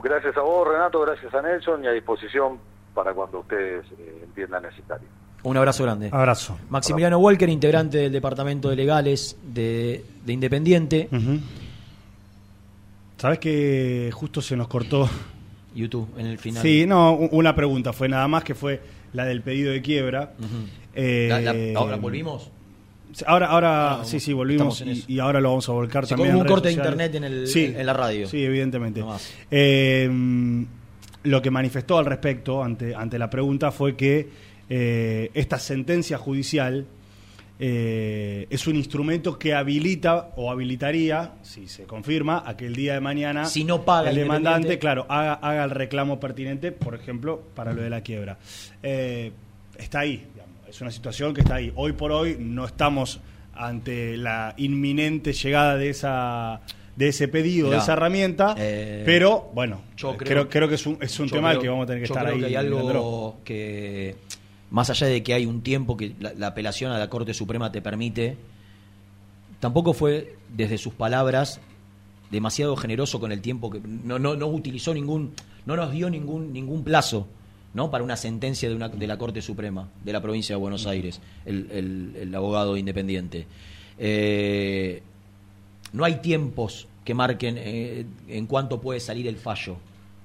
Gracias a vos, Renato, gracias a Nelson y a disposición para cuando ustedes eh, entiendan necesario. Un abrazo grande. Abrazo. Maximiliano Walker, integrante del Departamento de Legales de, de Independiente. Sabes que justo se nos cortó. YouTube en el final. Sí, no, una pregunta fue nada más que fue la del pedido de quiebra. Eh, La- la- ¿Ahora volvimos? Ahora, ahora Ah, sí, sí, volvimos y, y ahora lo vamos a volcar Sí, también. como en un corte de internet en el- Sí, en la radio. Sí, evidentemente. No. Eh, lo que manifestó al respecto ante, ante la pregunta fue que eh, esta sentencia judicial eh, es un instrumento que habilita o habilitaría, si se confirma, a que el día de mañana Si no paga el demandante, claro, haga, haga el reclamo pertinente, por ejemplo, para lo de la quiebra. Eh, está ahí, digamos, es una situación que está ahí. Hoy por hoy no estamos ante la inminente llegada de esa de ese pedido, de esa herramienta, eh, pero bueno, yo creo, creo- creo, que es un, es un tema al creo- que vamos a tener que yo estar creo ahí. que hay Leandro. algo que, más allá de que hay un tiempo que la, la apelación a la Corte Suprema te permite, tampoco fue, desde sus palabras, demasiado generoso con el tiempo que no, no, no utilizó ningún, no nos dio ningún, ningún plazo ¿no? para una sentencia de, una, de la Corte Suprema de la provincia de Buenos Aires, el, el- el abogado independiente. Eh, no hay tiempos que marquen eh, en cuánto puede salir el fallo.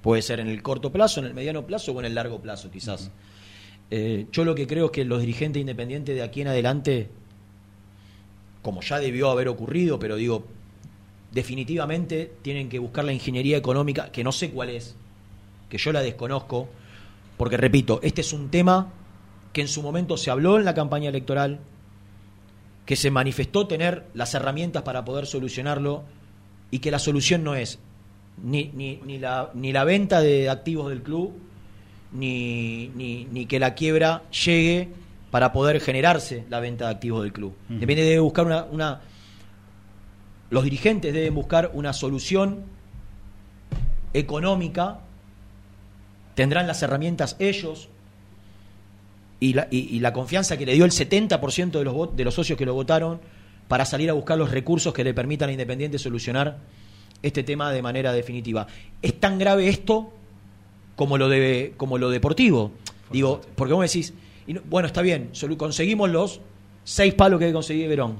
Puede ser en el corto plazo, en el mediano plazo o en el largo plazo, quizás. Eh, yo lo que creo es que los dirigentes independientes de aquí en adelante, como ya debió haber ocurrido, pero digo, definitivamente tienen que buscar la ingeniería económica, que no sé cuál es, que yo la desconozco, porque repito, este es un tema que en su momento se habló en la campaña electoral, que se manifestó tener las herramientas para poder solucionarlo y que la solución no es ni, ni, ni, la, ni la venta de activos del club, ni, ni, ni que la quiebra llegue para poder generarse la venta de activos del club. Depende de buscar una, una... Los dirigentes deben buscar una solución económica, tendrán las herramientas ellos y la, y, y la confianza que le dio el 70% de los, de los socios que lo votaron para salir a buscar los recursos que le permitan a Independiente solucionar este tema de manera definitiva. Es tan grave esto como lo de como lo deportivo. Digo, porque vos me decís, y no- bueno, está bien, conseguimos los seis palos que conseguí Verón.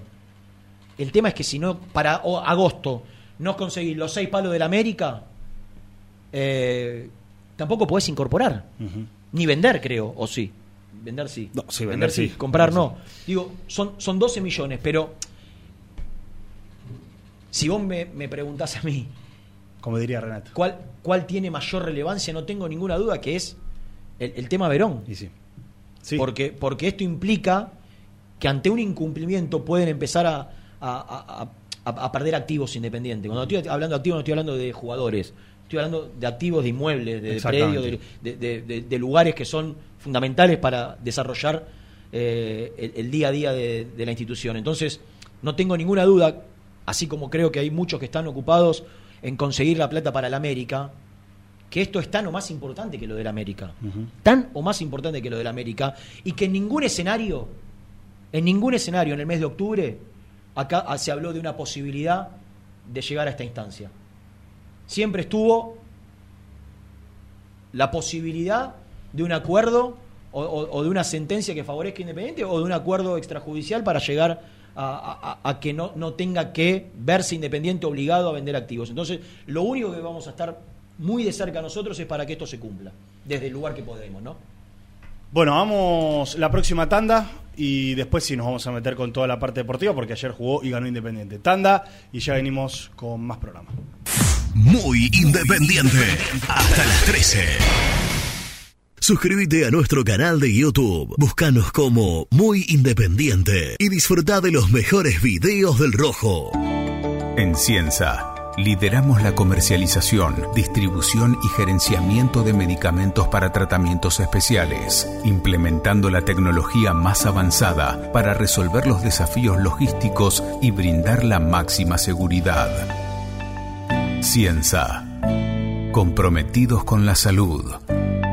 El tema es que si no, para agosto, no conseguís los seis palos del América, eh, tampoco podés incorporar. Ni vender, creo, o sí. Vender sí. No, sí, vender sí. Comprar Vender no. Digo, son, son 12 millones, pero si vos me, me preguntás a mí, Como diría Renato. ¿cuál, ¿cuál tiene mayor relevancia? No tengo ninguna duda que es el, el tema Verón. sí. Porque, porque esto implica que ante un incumplimiento pueden empezar a, a- a- a- a perder activos independientes. Cuando estoy hablando de activos no estoy hablando de jugadores, estoy hablando de activos de inmuebles, de predios, de, de- de- de lugares que son fundamentales para desarrollar eh, el, el día a día de la institución. Entonces, no tengo ninguna duda, así como creo que hay muchos que están ocupados en conseguir la plata para el América, que esto es tan o más importante que lo del América. Tan o más importante que lo del América. Y que en ningún escenario, en ningún escenario en el mes de octubre, acá ah, se habló de una posibilidad de llegar a esta instancia. Siempre estuvo la posibilidad de un acuerdo o, o- o de una sentencia que favorezca Independiente o de un acuerdo extrajudicial para llegar a, a- a que no, no tenga que verse Independiente obligado a vender activos. Entonces, lo único que vamos a estar muy de cerca nosotros es para que esto se cumpla, desde el lugar que podemos, ¿no? Bueno, vamos la próxima tanda y después sí nos vamos a meter con toda la parte deportiva porque ayer jugó y ganó Independiente. Tanda y ya venimos con más programa. Muy independiente. Hasta las 13. Suscríbete a nuestro canal de YouTube. Búscanos como Muy Independiente y disfruta de los mejores videos del Rojo. En Cienza, lideramos la comercialización, distribución y gerenciamiento de medicamentos para tratamientos especiales, implementando la tecnología más avanzada para resolver los desafíos logísticos y brindar la máxima seguridad. Cienza, comprometidos con la salud,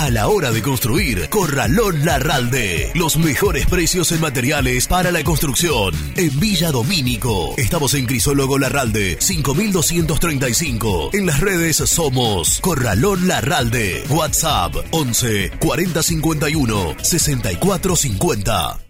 A la hora de construir, Corralón Larralde. Los mejores precios en materiales para la construcción. En Villa Domínico. Estamos en Crisólogo Larralde, 5235. En las redes somos Corralón Larralde. WhatsApp 11 4051 6450.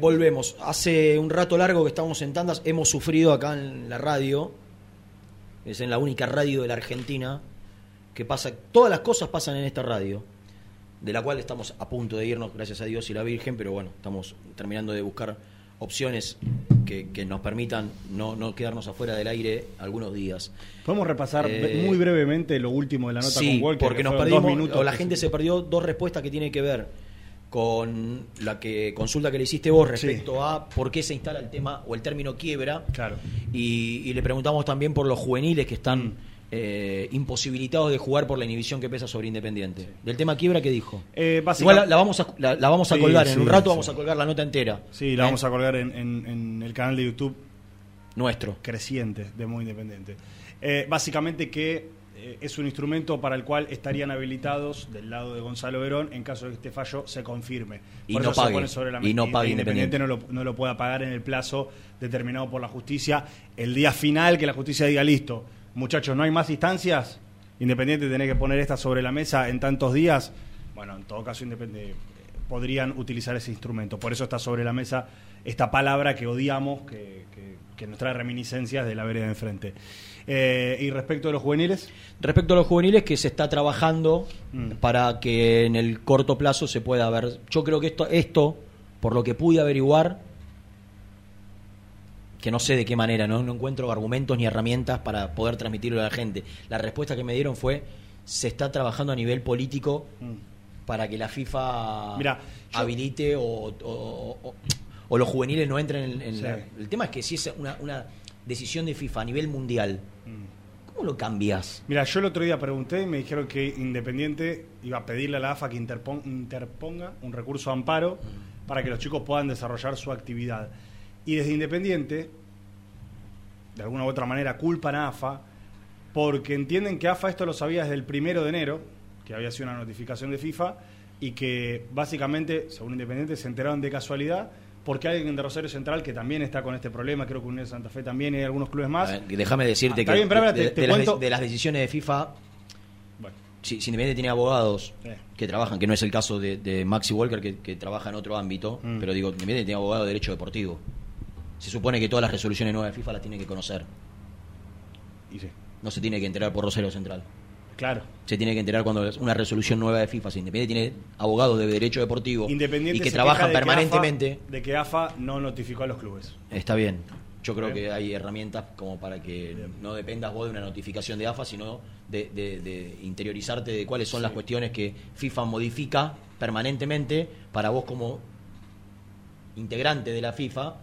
Volvemos. Hace un rato largo que estamos en tandas. Hemos sufrido acá en la radio. Es en la única radio de la Argentina que pasa. Todas las cosas pasan en esta radio. De la cual estamos a punto de irnos, gracias a Dios y la Virgen. Pero bueno, estamos terminando de buscar opciones que, que nos permitan no, no quedarnos afuera del aire algunos días. Podemos repasar Eh, muy brevemente lo último de la nota Sí, con Walker. porque que nos perdimos, minutos o la gente se perdió dos respuestas que tienen que ver con la que consulta que le hiciste vos respecto a por qué se instala el tema o el término quiebra. Claro. Y, y le preguntamos también por los juveniles que están Mm. eh, imposibilitados de jugar por la inhibición que pesa sobre Independiente. Del tema quiebra, ¿qué dijo? Eh, Igual la, la vamos a, la, la vamos a Sí, colgar, en un rato vamos a colgar la nota entera. Sí, la ¿Eh? vamos a colgar en, en- en el canal de YouTube Nuestro. creciente de Muy Independiente. Básicamente que eh, es un instrumento para el cual estarían habilitados del lado de Gonzalo Verón en caso de que este fallo se confirme. Y Por no eso se pague. pone sobre la Y mesa. no pague Independiente no lo, no lo pueda pagar en el plazo determinado por la justicia. El día final que la justicia diga listo, muchachos, no hay más instancias. Independiente tiene que poner esta sobre la mesa en tantos días. Bueno, en todo caso, Independiente podrían utilizar ese instrumento. Por eso está sobre la mesa esta palabra que odiamos, que, que- que nos trae reminiscencias de la vereda de enfrente. Eh, y respecto de los juveniles, Respecto a los juveniles, que se está trabajando Mm. para que en el corto plazo se pueda ver. Yo creo que esto, esto por lo que pude averiguar, que no sé de qué manera, ¿no? no encuentro argumentos ni herramientas para poder transmitirlo a la gente. La respuesta que me dieron fue, se está trabajando a nivel político para que la FIFA habilite o, o- o- o- o los juveniles no entren en, en Sí. la- El tema es que si es una, una decisión de FIFA a nivel mundial, ¿cómo lo cambias? Mira, yo el otro día pregunté y me dijeron que Independiente iba a pedirle a la AFA que interpon- interponga un recurso de amparo para que los chicos puedan desarrollar su actividad. Y desde Independiente, de alguna u otra manera, culpan a AFA porque entienden que AFA esto lo sabía desde el primero de enero, que había sido una notificación de FIFA, y que básicamente, según Independiente, se enteraron de casualidad porque alguien de Rosario Central que también está con este problema, creo que Unión de Santa Fe también y algunos clubes más. Déjame decirte Ah, que bien, de, te- te de las, de- decisiones de FIFA, Bueno. si, si Independiente tiene abogados que trabajan, que no es el caso de, de Maxi Walker, que, que trabaja en otro ámbito, Mm. pero digo, Independiente tiene abogado de derecho deportivo. Se supone que todas las resoluciones nuevas de FIFA las tiene que conocer. Y sí, No se tiene que enterar por Rosario Central. Claro. Se tiene que enterar cuando es una resolución nueva de FIFA. Si Independiente tiene abogados de derecho deportivo Independiente y que trabajan que permanentemente, AFA de que AFA no notificó a los clubes. está bien. Yo creo Bien. que hay herramientas como para que no dependas vos de una notificación de AFA, sino de, de- de interiorizarte de cuáles son las cuestiones que FIFA modifica permanentemente para vos como integrante de la FIFA.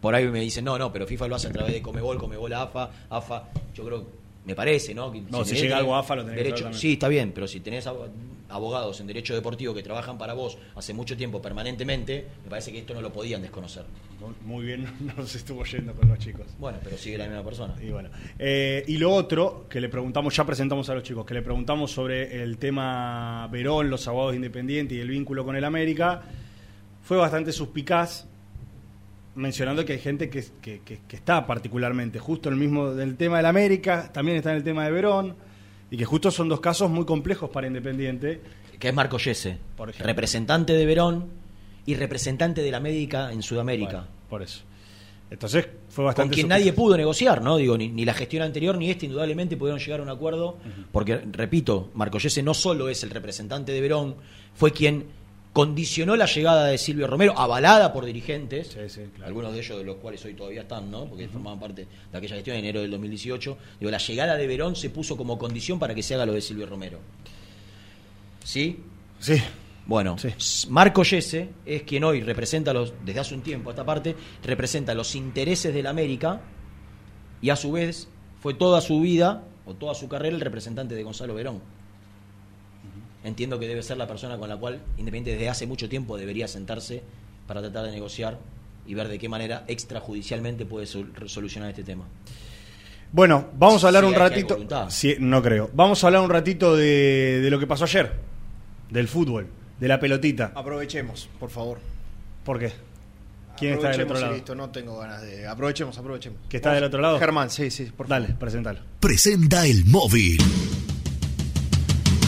Por ahí me dicen, no, no, pero FIFA lo hace a través de Comebol, Comebol a AFA, AFA. Yo creo me parece, ¿no? Que No, si llega algo AFA, lo tenés derecho. Sí, está bien, pero si tenés abo- abogados en derecho deportivo que trabajan para vos hace mucho tiempo permanentemente, me parece que esto no lo podían desconocer. Muy bien, *laughs* nos estuvo yendo con los chicos. Bueno, pero sigue la misma persona. Y bueno. Eh, y lo otro que le preguntamos, ya presentamos a los chicos, que le preguntamos sobre el tema Verón, los abogados independientes y el vínculo con el América, fue bastante suspicaz, mencionando que hay gente que, que- que- que está particularmente justo el mismo del tema del América, también está en el tema de Verón, y que justo son dos casos muy complejos para Independiente. Que es Marco Yese, Por representante de Verón y representante de la América en Sudamérica. por eso. Entonces fue Con bastante quien suspicaz. nadie pudo negociar, ¿no? Digo, ni, ni la gestión anterior ni esta indudablemente pudieron llegar a un acuerdo, porque, repito, Marco Yese no solo es el representante de Verón, fue quien condicionó la llegada de Silvio Romero, avalada por dirigentes, algunos de ellos de los cuales hoy todavía están, ¿no? Porque formaban parte de aquella gestión en enero del 2018. Digo, la llegada de Verón se puso como condición para que se haga lo de Silvio Romero. ¿Sí? Sí. Bueno, s- Marco Yese es quien hoy representa los, desde hace un tiempo a esta parte, representa los intereses de la América y a su vez fue toda su vida o toda su carrera el representante de Gonzalo Verón. Entiendo que debe ser la persona con la cual Independiente desde hace mucho tiempo debería sentarse para tratar de negociar y ver de qué manera extrajudicialmente puede sol- solucionar este tema. Bueno, vamos a hablar Sí, un ratito. Sí, no creo. Vamos a hablar un ratito de, de lo que pasó ayer, del fútbol, de la pelotita. Aprovechemos, por favor. ¿Por qué? ¿Quién está del Aprovechemos otro lado? listo, no tengo ganas de. Aprovechemos, aprovechemos. ¿Que está Vamos. del otro lado? Germán, sí, sí, por Dale, presentalo. Presenta el móvil.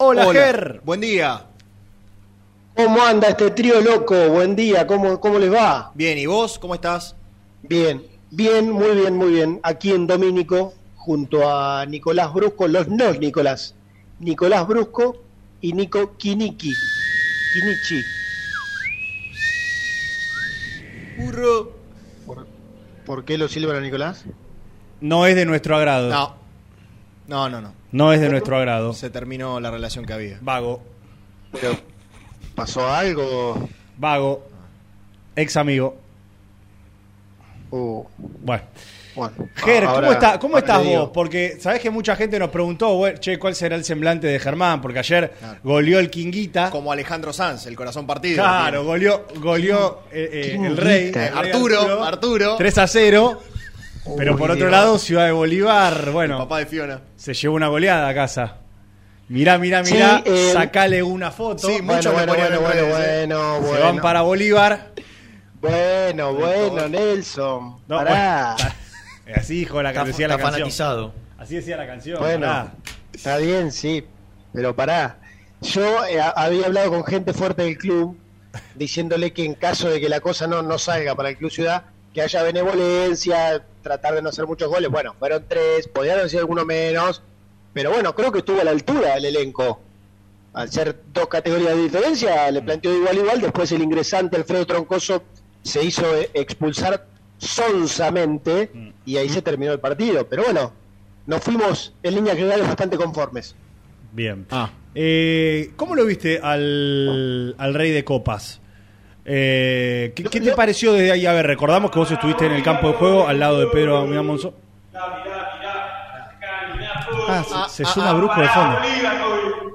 Hola, Ger. Buen día. ¿Cómo anda este trío loco? Buen día, ¿cómo, cómo les va? Bien, ¿y vos? ¿Cómo estás? Bien, bien, muy bien, muy bien. Aquí en Domínico, junto a Nicolás Brusco, los no Nicolás, Nicolás Brusco y Nico Kiniki. Kinichi. Burro. ¿Por, por qué lo silban a Nicolás? No es de nuestro agrado. No. No, no, no. No es de nuestro agrado. Se terminó la relación que había. Vago. Pero, ¿pasó algo? Vago. Ex amigo. Uh, Bueno. bueno. Ger, ¿cómo, está, ¿cómo estás vos? Porque sabés que mucha gente nos preguntó, bueno, che, ¿cuál será el semblante de Germán? Porque ayer goleó el Kinguita. Como Alejandro Sanz, el corazón partido. Claro, goleó, goleó eh, eh, el rey. El rey Arturo, Arturo. 3 a 0. Pero Uy, por otro Dios. lado, Ciudad de Bolívar, bueno, Papá de Fiona. se llevó una goleada a casa. Mirá, mirá, mirá, Sí, eh, sacale una foto. Sí, Bueno, le bueno, bueno, en bueno, redes, ¿eh? bueno, Se van para Bolívar. Bueno, bueno, Nelson. No, pará. bueno, así dijo la, Está, decía la está canción. fanatizado. Así decía la canción. Bueno, pará. está bien, sí, pero pará. Yo eh, había hablado con gente fuerte del club, diciéndole que en caso de que la cosa no, no salga para el Club Ciudad, que haya benevolencia, tratar de no hacer muchos goles. Bueno, fueron tres, podían haber sido alguno menos, pero bueno, creo que estuvo a la altura el elenco. Al ser dos categorías de diferencia, le planteó igual a igual. Después el ingresante Alfredo Troncoso se hizo expulsar sonsamente y ahí se terminó el partido. Pero bueno, nos fuimos en líneas generales bastante conformes. Bien. Eh, ¿Cómo lo viste al, al Rey de Copas? Eh, ¿qué, qué te pareció desde ahí? A ver, recordamos que vos estuviste en el campo de juego al lado de Pedro Damián Monzón. Ah, se, se suma Brusco de fondo.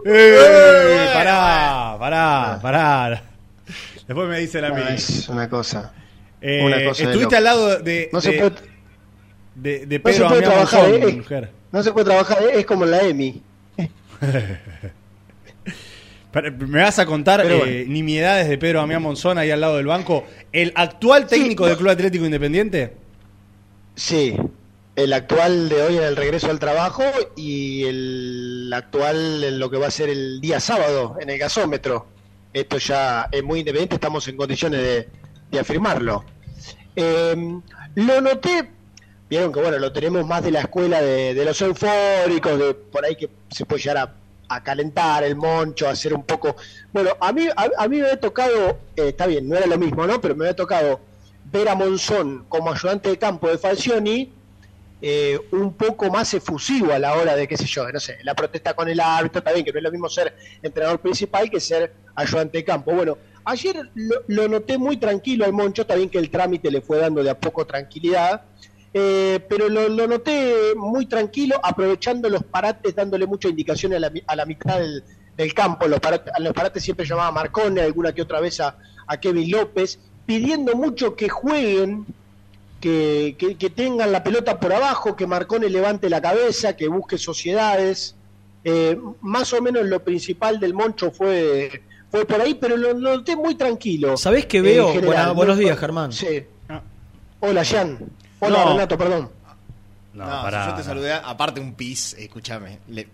¡Eh! Pará, pará, pará. Después me dice la Ah, mía. Es una cosa. Eh, una cosa de estuviste al lado de, No se de- puede- de, de No se Pedro puede Damián trabajar, Monzón, eh, mujer. No se puede trabajar, eh, es como en la EMI. *laughs* ¿Me vas a contar eh, bueno. nimiedades de Pedro Damián Monzón ahí al lado del banco? ¿El actual técnico del Club Atlético Independiente? Sí, el actual de hoy en el regreso al trabajo y el actual en lo que va a ser el día sábado en el gasómetro. Esto ya es muy independiente, estamos en condiciones de, de afirmarlo. Eh, lo noté, vieron que bueno, lo tenemos más de la escuela de, de los eufóricos, de por ahí que se puede llegar a, a calentar el moncho, a hacer un poco... Bueno, a mí, a, mí me había tocado, eh, está bien, no era lo mismo, ¿no? Pero me había tocado ver a Monzón como ayudante de campo de Falcioni eh, un poco más efusivo a la hora de, qué sé yo, no sé, la protesta con el árbitro, está bien, que no es lo mismo ser entrenador principal que ser ayudante de campo. Bueno, ayer lo, lo noté muy tranquilo al Moncho, está bien que el trámite le fue dando de a poco tranquilidad, eh, pero lo, lo noté muy tranquilo, aprovechando los parates, dándole mucha indicación a la, a la mitad del, del campo. Los parates, a los parates siempre llamaba a Marcone, alguna que otra vez a, a Kevin López, pidiendo mucho que jueguen, que, que- que tengan la pelota por abajo, que Marcone levante la cabeza, que busque sociedades. Eh, más o menos lo principal del Moncho fue, fue por ahí, pero lo, lo noté muy tranquilo. ¿Sabés qué veo? general, Buena- ¿no? buenos días, Germán. Sí. Hola, Jan. Hola, No. Renato, perdón. No, pará, si yo te no. saludé, aparte un pis, escúchame, le-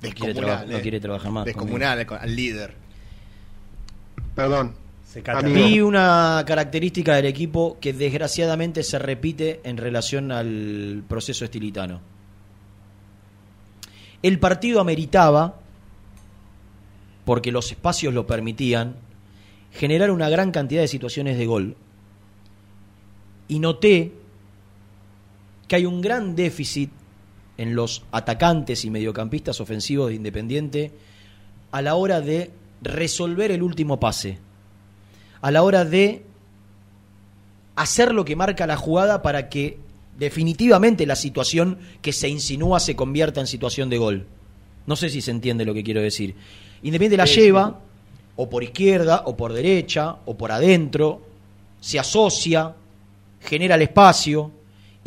quiere descomunal, no quiere trabajar más Descomunal, al líder. Perdón. Vi una característica del equipo que desgraciadamente se repite en relación al proceso estilitano. El partido ameritaba, porque los espacios lo permitían, generar una gran cantidad de situaciones de gol. Y noté que hay un gran déficit en los atacantes y mediocampistas ofensivos de Independiente a la hora de resolver el último pase, a la hora de hacer lo que marca la jugada para que definitivamente la situación que se insinúa se convierta en situación de gol. No sé si se entiende lo que quiero decir. Independiente la lleva o por izquierda o por derecha o por adentro, se asocia, genera el espacio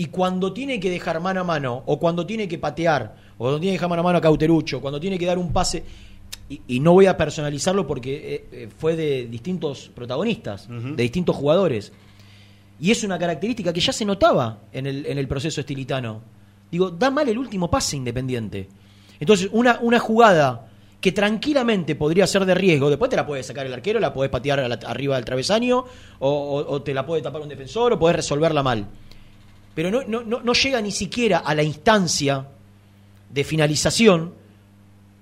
y cuando tiene que dejar mano a mano o cuando tiene que patear o cuando tiene que dejar mano a mano a Cauterucho, cuando tiene que dar un pase y, y no voy a personalizarlo porque eh, eh, fue de distintos protagonistas, de distintos jugadores. Y es una característica que ya se notaba en el, en el proceso estilitano. Digo, da mal el último pase independiente. Entonces, una, una jugada que tranquilamente podría ser de riesgo, después te la puede sacar el arquero, la podés patear la- arriba del travesaño, o, o- o te la puede tapar un defensor, o podés resolverla mal. Pero no, no, no, llega ni siquiera a la instancia de finalización,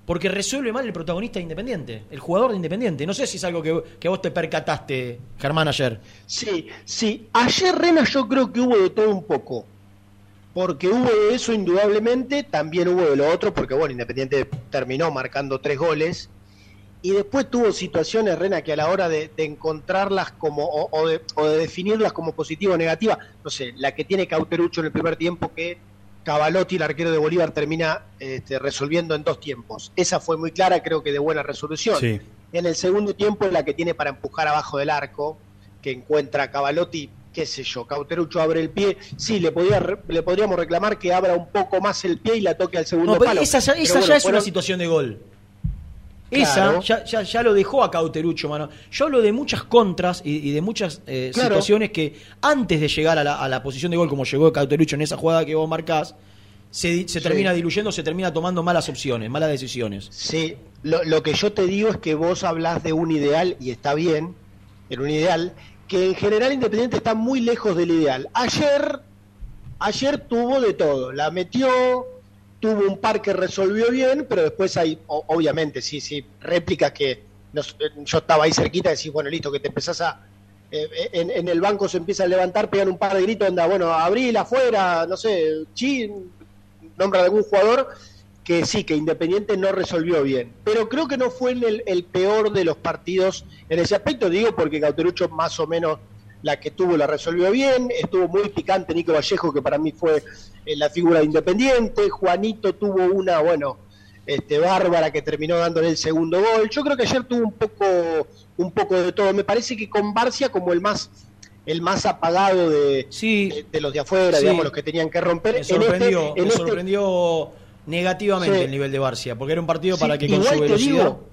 porque resuelve mal el protagonista de Independiente, el jugador de Independiente. No sé si es algo que, que vos te percataste, Germán, ayer. Sí, sí. Ayer, Rena, yo creo que hubo de todo un poco. Porque hubo de eso indudablemente, también hubo de lo otro, porque bueno, Independiente terminó marcando tres goles. Y después tuvo situaciones, Rena, que a la hora de, de encontrarlas como, o, o de, o de definirlas como positiva o negativa, no sé, la que tiene Cauterucho en el primer tiempo que Cavalotti, el arquero de Bolívar, termina este, resolviendo en dos tiempos. Esa fue muy clara, creo que de buena resolución. Sí. En el segundo tiempo es la que tiene para empujar abajo del arco, que encuentra a Cavalotti, qué sé yo, Cauterucho abre el pie, sí, le, podía, re- le podríamos reclamar que abra un poco más el pie y la toque al segundo No, pero palo. esa ya, Pero esa bueno, ya es fueron- una situación de gol. Esa Claro. ya, ya, ya lo dejó a Cauterucho, mano. Yo hablo de muchas contras y, y de muchas eh, Claro. situaciones que antes de llegar a la, a la posición de gol, como llegó Cauterucho en esa jugada que vos marcás, se, Sí. termina diluyendo, se termina tomando malas opciones, malas decisiones. Sí, lo, lo que yo te digo es que vos hablás de un ideal, y está bien, en un ideal, que en general Independiente está muy lejos del ideal. Ayer, ayer tuvo de todo, la metió, tuvo un par que resolvió bien, pero después hay, obviamente, sí, sí, réplicas que nos- eh, yo estaba ahí cerquita y decís, bueno, listo, que te empezás a... eh, en, el banco se empieza a levantar, pegan un par de gritos, anda, bueno, abril afuera, no sé, chin, nombra de algún jugador que sí, que Independiente no resolvió bien. Pero creo que no fue el, el peor de los partidos en ese aspecto, digo, porque Cauterucho más o menos la que tuvo la resolvió bien, estuvo muy picante Nico Vallejo, que para mí fue eh, la figura de Independiente, Juanito tuvo una, bueno, este, bárbara que terminó dándole el segundo gol. Yo creo que ayer tuvo un poco, un poco de todo. Me parece que con Barcia como el más el más apagado de, de, de los de afuera, Sí. digamos, los que tenían que romper. Me En este- sorprendió, en me este- sorprendió negativamente Sí. el nivel de Barcia, porque era un partido Sí, para que con su velocidad. digo-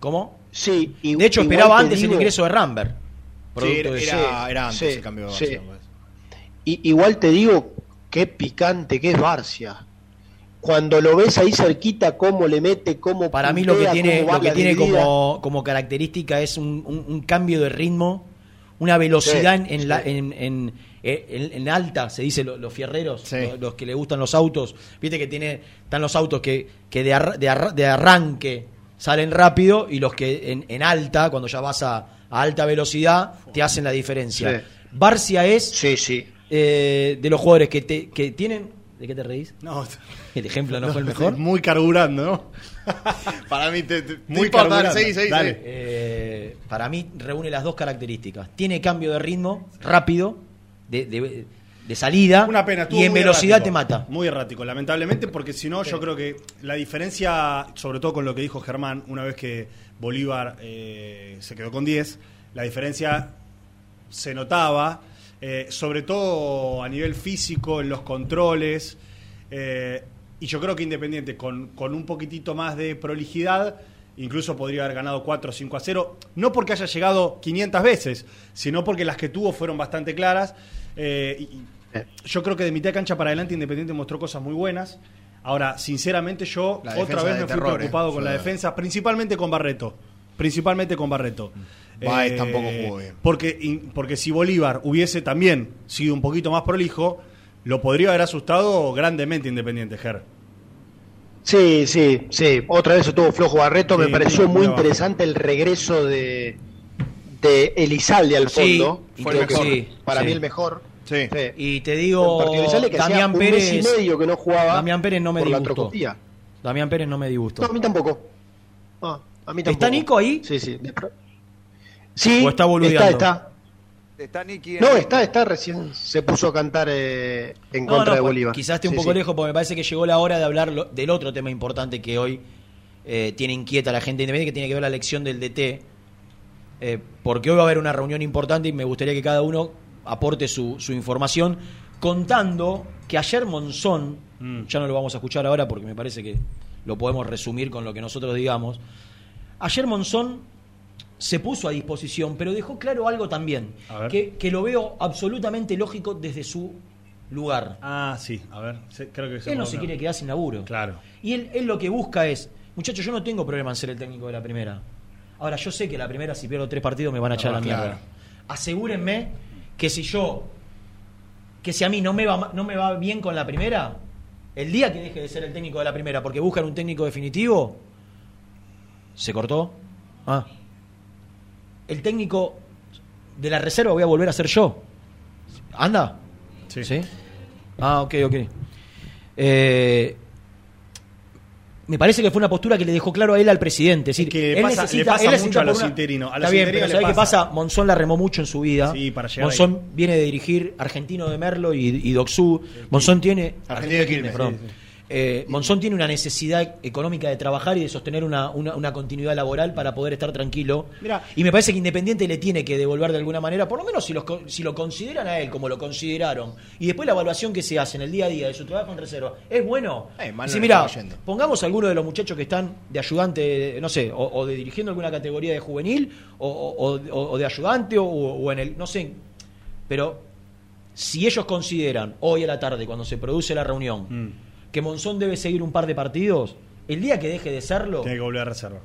¿Cómo? Sí, i- De hecho, esperaba te antes el ingreso de Rambert. Sí, era, de- era- era antes sí, el cambio de sí. Barcia, pues. Igual te digo, qué picante que es Barcia. Cuando lo ves ahí cerquita, cómo le mete, cómo Para mí lo que tiene, lo que tiene como, como característica es un, un- un cambio de ritmo, una velocidad Sí, en, en la, en, en- en- en alta, se dice lo- los fierreros, lo- los, que le gustan los autos. Viste que tiene están los autos que, que de, arra- de arra- de arranque salen rápido y los que en, en alta, cuando ya vas a, a alta velocidad, te hacen la diferencia. Sí. Barcia es eh, de los jugadores que, te, que tienen... ¿De qué te reís? No, *laughs* El ejemplo no, fue el mejor. Muy carburando, ¿no? *laughs* Para mí, te, te- Muy carburando. seguí, seguí, Dale. seguí. Eh, para mí reúne las dos características. Tiene cambio de ritmo rápido, de, de- de salida, Una pena, y en velocidad errático, te mata. Muy errático, lamentablemente, porque si no, yo creo que la diferencia, sobre todo con lo que dijo Germán, una vez que Bolívar eh, se quedó con 10, la diferencia se notaba, eh, sobre todo a nivel físico, en los controles. eh, y yo creo que Independiente, con, con un poquitito más de prolijidad, incluso podría haber ganado 4 o 5 a 0. No porque haya llegado 500 veces, sino porque las que tuvo fueron bastante claras. eh, y- y yo creo que de mitad de cancha para adelante Independiente mostró cosas muy buenas. Ahora, sinceramente, yo La otra vez me fui terror, preocupado eh. con la Sí. defensa, principalmente con Barreto. Principalmente con Barreto. Baez tampoco jugó bien. Porque, porque si Bolívar hubiese también sido un poquito más prolijo, lo podría haber asustado grandemente Independiente, Ger. Sí, sí, sí. Otra vez estuvo flojo Barreto. Me Sí, pareció muy interesante el regreso de, de Elizalde al Sí, fondo. y Fue creo el que mejor. sí, Para sí. mí el mejor. Sí. Y te digo, Damián un Pérez. mes y medio que no jugaba Damián Pérez no me disgustó. Damián Pérez no me disgustó. No, a mí tampoco. No, a mí tampoco. ¿Está Nico ahí? Sí, sí. Sí, ¿O está boludeando? está, Está Nicky está. No, está, está recién se puso a cantar eh, en No, contra no, de pues, Bolívar. Quizás esté un Sí, poco sí. lejos porque me parece que llegó la hora de hablar lo- del otro tema importante que hoy eh, tiene inquieta a la gente independiente, que tiene que ver la elección del DT. Eh, porque hoy va a haber una reunión importante y me gustaría que cada uno aporte su, su información contando que ayer Monzón, ya no lo vamos a escuchar ahora porque me parece que lo podemos resumir con lo que nosotros digamos, ayer Monzón se puso a disposición, pero dejó claro algo también, que, que lo veo absolutamente lógico desde su lugar. Ah, sí, a ver, creo que Él no se quiere quedar sin laburo. Claro. Y él, él lo que busca es, muchachos, yo no tengo problema en ser el técnico de la primera. Ahora, yo sé que la primera, si pierdo tres partidos, me van a echar a la claro. mierda. Asegúrenme que si yo, que si a mí no me, va, no me va bien con la primera, el día que deje de ser el técnico de la primera porque buscan un técnico definitivo, ¿se cortó? Ah. El técnico de la reserva voy a volver a ser yo. ¿Anda? Sí. Ah, ok, ok. Eh, me parece que fue una postura que le dejó claro a él al presidente. Es decir, que le él pasa- necesita, le pasa él necesita mucho a los una- interinos. A Está los bien, interinos pero ¿sabes qué pasa. Monzón la remó mucho en su vida. Sí, para llegar Monzón viene de dirigir Argentino de Merlo y, y Doxú. Monzón tiene. Argentino de Quilmes, perdón. sí, sí. Eh, Monzón tiene una necesidad económica de trabajar y de sostener una, una- una continuidad laboral para poder estar tranquilo. Mirá. Y me parece que Independiente le tiene que devolver de alguna manera, por lo menos si, los si lo consideran a él como lo consideraron, y después la evaluación que se hace en el día a día de su trabajo en reserva, es bueno. Eh, no Dice, le mira, estamos yendo". pongamos a alguno de los muchachos que están de ayudante, no sé, o, o de dirigiendo alguna categoría de juvenil, o, o- o- o de ayudante, o, o en el, no sé, pero si ellos consideran hoy a la tarde, cuando se produce la reunión, Mm. Que Monzón debe seguir un par de partidos, el día que deje de serlo, Tiene que volver a reserva.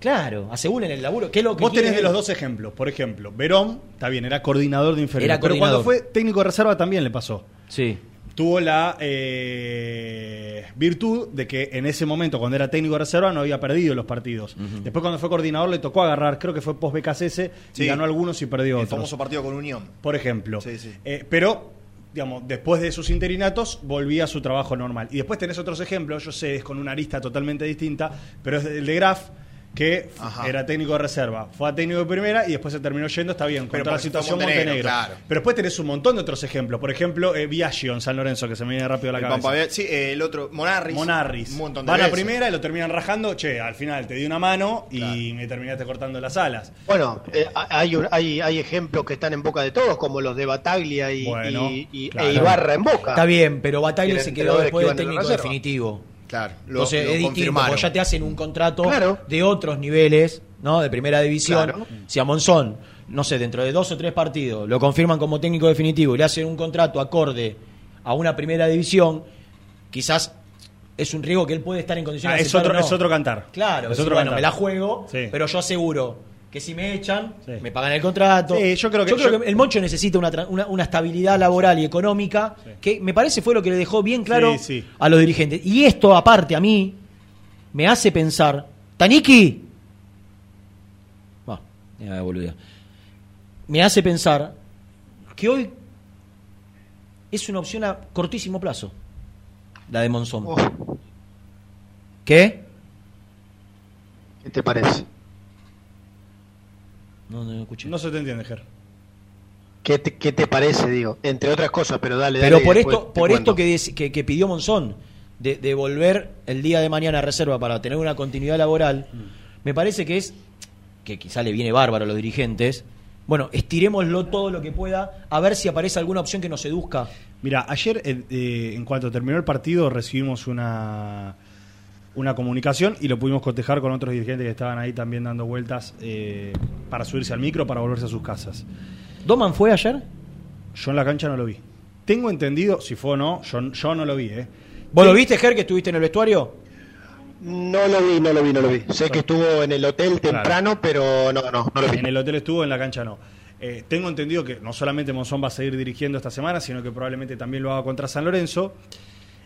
claro, aseguren el laburo. ¿Qué es lo que Vos tenés de los dos ejemplos. Por ejemplo, Verón, está bien, era coordinador de inferiores. Era pero coordinador. cuando fue técnico de reserva también le pasó. Sí. Tuvo la eh, virtud de que en ese momento, cuando era técnico de reserva, no había perdido los partidos. Después, cuando fue coordinador, le tocó agarrar, creo que fue post BKCS, Sí. y ganó algunos y perdió El otros. famoso partido con Unión. Por ejemplo. Sí, sí. Eh, pero, digamos, después de sus interinatos, volvía a su trabajo normal. Y después tenés otros ejemplos, yo sé, es con una arista totalmente distinta, pero es el de Graf, que Ajá. era técnico de reserva. Fue a técnico de primera y después se terminó yendo, está bien, con Pero toda la situación Montenegro, Montenegro. claro. Pero después tenés un montón de otros ejemplos. Por ejemplo, eh, Biagio en San Lorenzo, que se me viene rápido a la El cabeza. Pampa- sí, eh, el otro, Monarris. Monarris. Un montón de Van a primera y lo terminan rajando. Che, al final te di una mano y me terminaste cortando las alas. Bueno, eh, hay, un- hay, hay ejemplos que están en boca de todos, como los de Bataglia y, Bueno, y- y- claro. e Ibarra en boca. Está bien, pero Bataglia se quedó después del técnico definitivo. Claro, lo, Entonces lo es distinto, confirmaron. porque ya te hacen un contrato Claro. de otros niveles, ¿no? De primera división. Claro. Si a Monzón, no sé, dentro de dos o tres partidos lo confirman como técnico definitivo y le hacen un contrato acorde a una primera división, quizás es un riesgo que él puede estar en condiciones Ah, de es, otro, no. es otro cantar. Claro, es sí, otro bueno, cantar. me la juego, Sí. pero yo aseguro que si me echan, me pagan el contrato. Sí, yo creo que- yo- el Moncho necesita una, una, una estabilidad laboral y económica que me parece fue lo que le dejó bien claro Sí, sí. a los dirigentes. Y esto, aparte, a mí, me hace pensar, Taniki, Va, ya, boludea. me hace pensar que hoy es una opción a cortísimo plazo, la de Monzón. ¿Qué? ¿Qué te parece? No, no, escuché. No se te entiende, Ger. ¿Qué te, qué te parece, digo? Entre otras cosas, pero dale, Pero dale, por después esto, por esto que, que, que pidió Monzón, de, de volver el día de mañana a reserva para tener una continuidad laboral, Mm. me parece que es, que quizá le viene bárbaro a los dirigentes, bueno, estirémoslo todo lo que pueda, a ver si aparece alguna opción que nos seduzca. Mira, ayer, eh, eh, en cuanto terminó el partido, recibimos una, una comunicación y lo pudimos cotejar con otros dirigentes que estaban ahí también dando vueltas eh, para subirse al micro, para volverse a sus casas. ¿Doman fue ayer? Yo en la cancha no lo vi. Tengo entendido, si fue o no, yo, yo no lo vi, ¿eh? ¿Vos lo viste, Ger, que estuviste en el vestuario? No lo vi, no lo vi, no lo vi. Sé que estuvo en el hotel temprano, pero no, no, no lo vi. En el hotel estuvo, en la cancha no. Eh, tengo entendido que no solamente Monzón va a seguir dirigiendo esta semana, sino que probablemente también lo haga contra San Lorenzo.